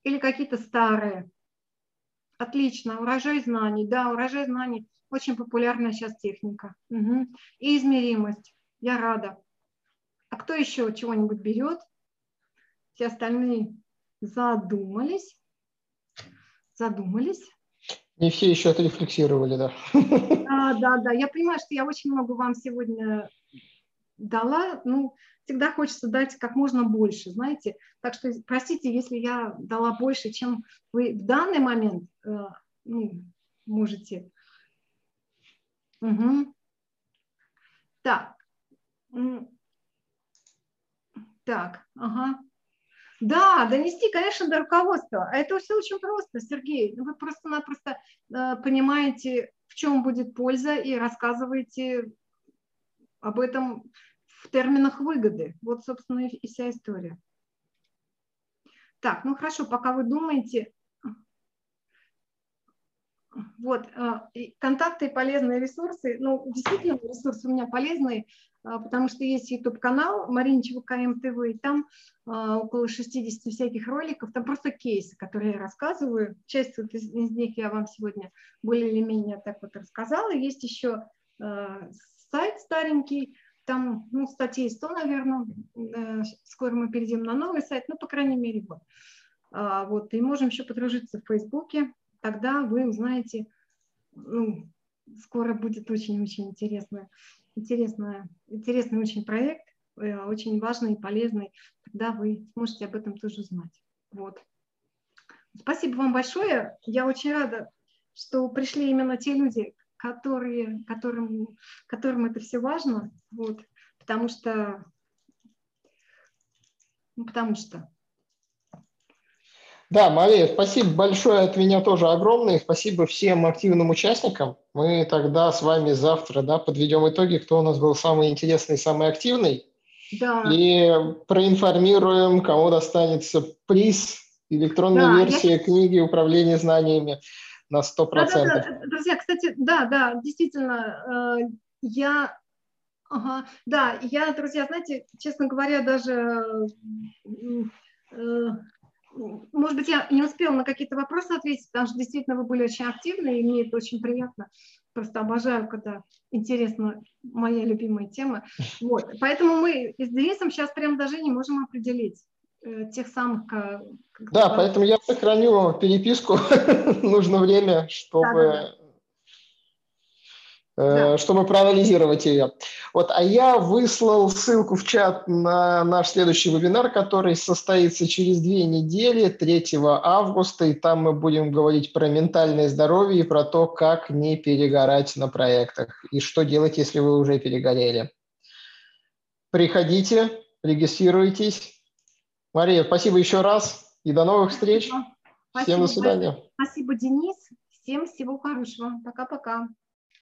Или какие-то старые. Отлично, урожай знаний. Да, урожай знаний очень популярная сейчас техника. Угу. И измеримость. Я рада. А кто еще чего-нибудь берет? Все остальные задумались. Задумались. Не все еще отрефлексировали, да. Да, да, да. Я понимаю, что я очень много вам сегодня дала. Ну, всегда хочется дать как можно больше, знаете. Так что простите, если я дала больше, чем вы в данный момент э, ну, можете. Угу. Так. Так, ага. Да, донести, конечно, до руководства. А это все очень просто, Сергей. Вы просто-напросто э, понимаете, в чем будет польза, и рассказываете об этом в терминах выгоды. Вот, собственно, и вся история. Так, ну хорошо, пока вы думаете, вот, э, контакты и полезные ресурсы. Ну, действительно, ресурсы у меня полезные, э, потому что есть YouTube-канал Мариничева КМ ТВ, и там э, около 60 всяких роликов, там просто кейсы, которые я рассказываю. Часть вот из, из них я вам сегодня более или менее так вот рассказала. Есть еще сайт старенький, там, ну, статей 100, наверное, э, скоро мы перейдем на новый сайт, ну, по крайней мере, вот. А, вот, и можем еще подружиться в Фейсбуке, тогда вы узнаете, ну, скоро будет очень-очень интересный, интересный, интересный очень проект, э, очень важный и полезный, тогда вы сможете об этом тоже узнать. Вот. Спасибо вам большое. Я очень рада, что пришли именно те люди, которые, которым, которым это все важно, вот, потому что, ну, потому что. Да, Мария, спасибо большое от меня тоже огромное. Спасибо всем активным участникам. Мы тогда с вами завтра да, подведем итоги, кто у нас был самый интересный, самый активный. Да. И проинформируем, кому достанется приз электронной да, версии я... книги «Управление знаниями» на 100%. Да, да, да. Друзья, кстати, да, да, действительно, э, я, ага, да, я, друзья, знаете, честно говоря, даже, э, может быть, я не успела на какие-то вопросы ответить, потому что действительно вы были очень активны, и мне это очень приятно. Просто обожаю, когда интересна моя любимая тема. Вот. Поэтому мы с Денисом сейчас прям даже не можем определить, Э, тех самых... Да, поэтому я сохраню переписку, нужно время, чтобы... Да, да. чтобы проанализировать ее. Вот, а я выслал ссылку в чат на наш следующий вебинар, который состоится через две недели, 3 августа, и там мы будем говорить про ментальное здоровье и про то, как не перегорать на проектах, и что делать, если вы уже перегорели. Приходите, регистрируйтесь, Мария, спасибо еще раз и до новых встреч. Спасибо. Всем до свидания. Спасибо, Денис. Всем всего хорошего. Пока-пока.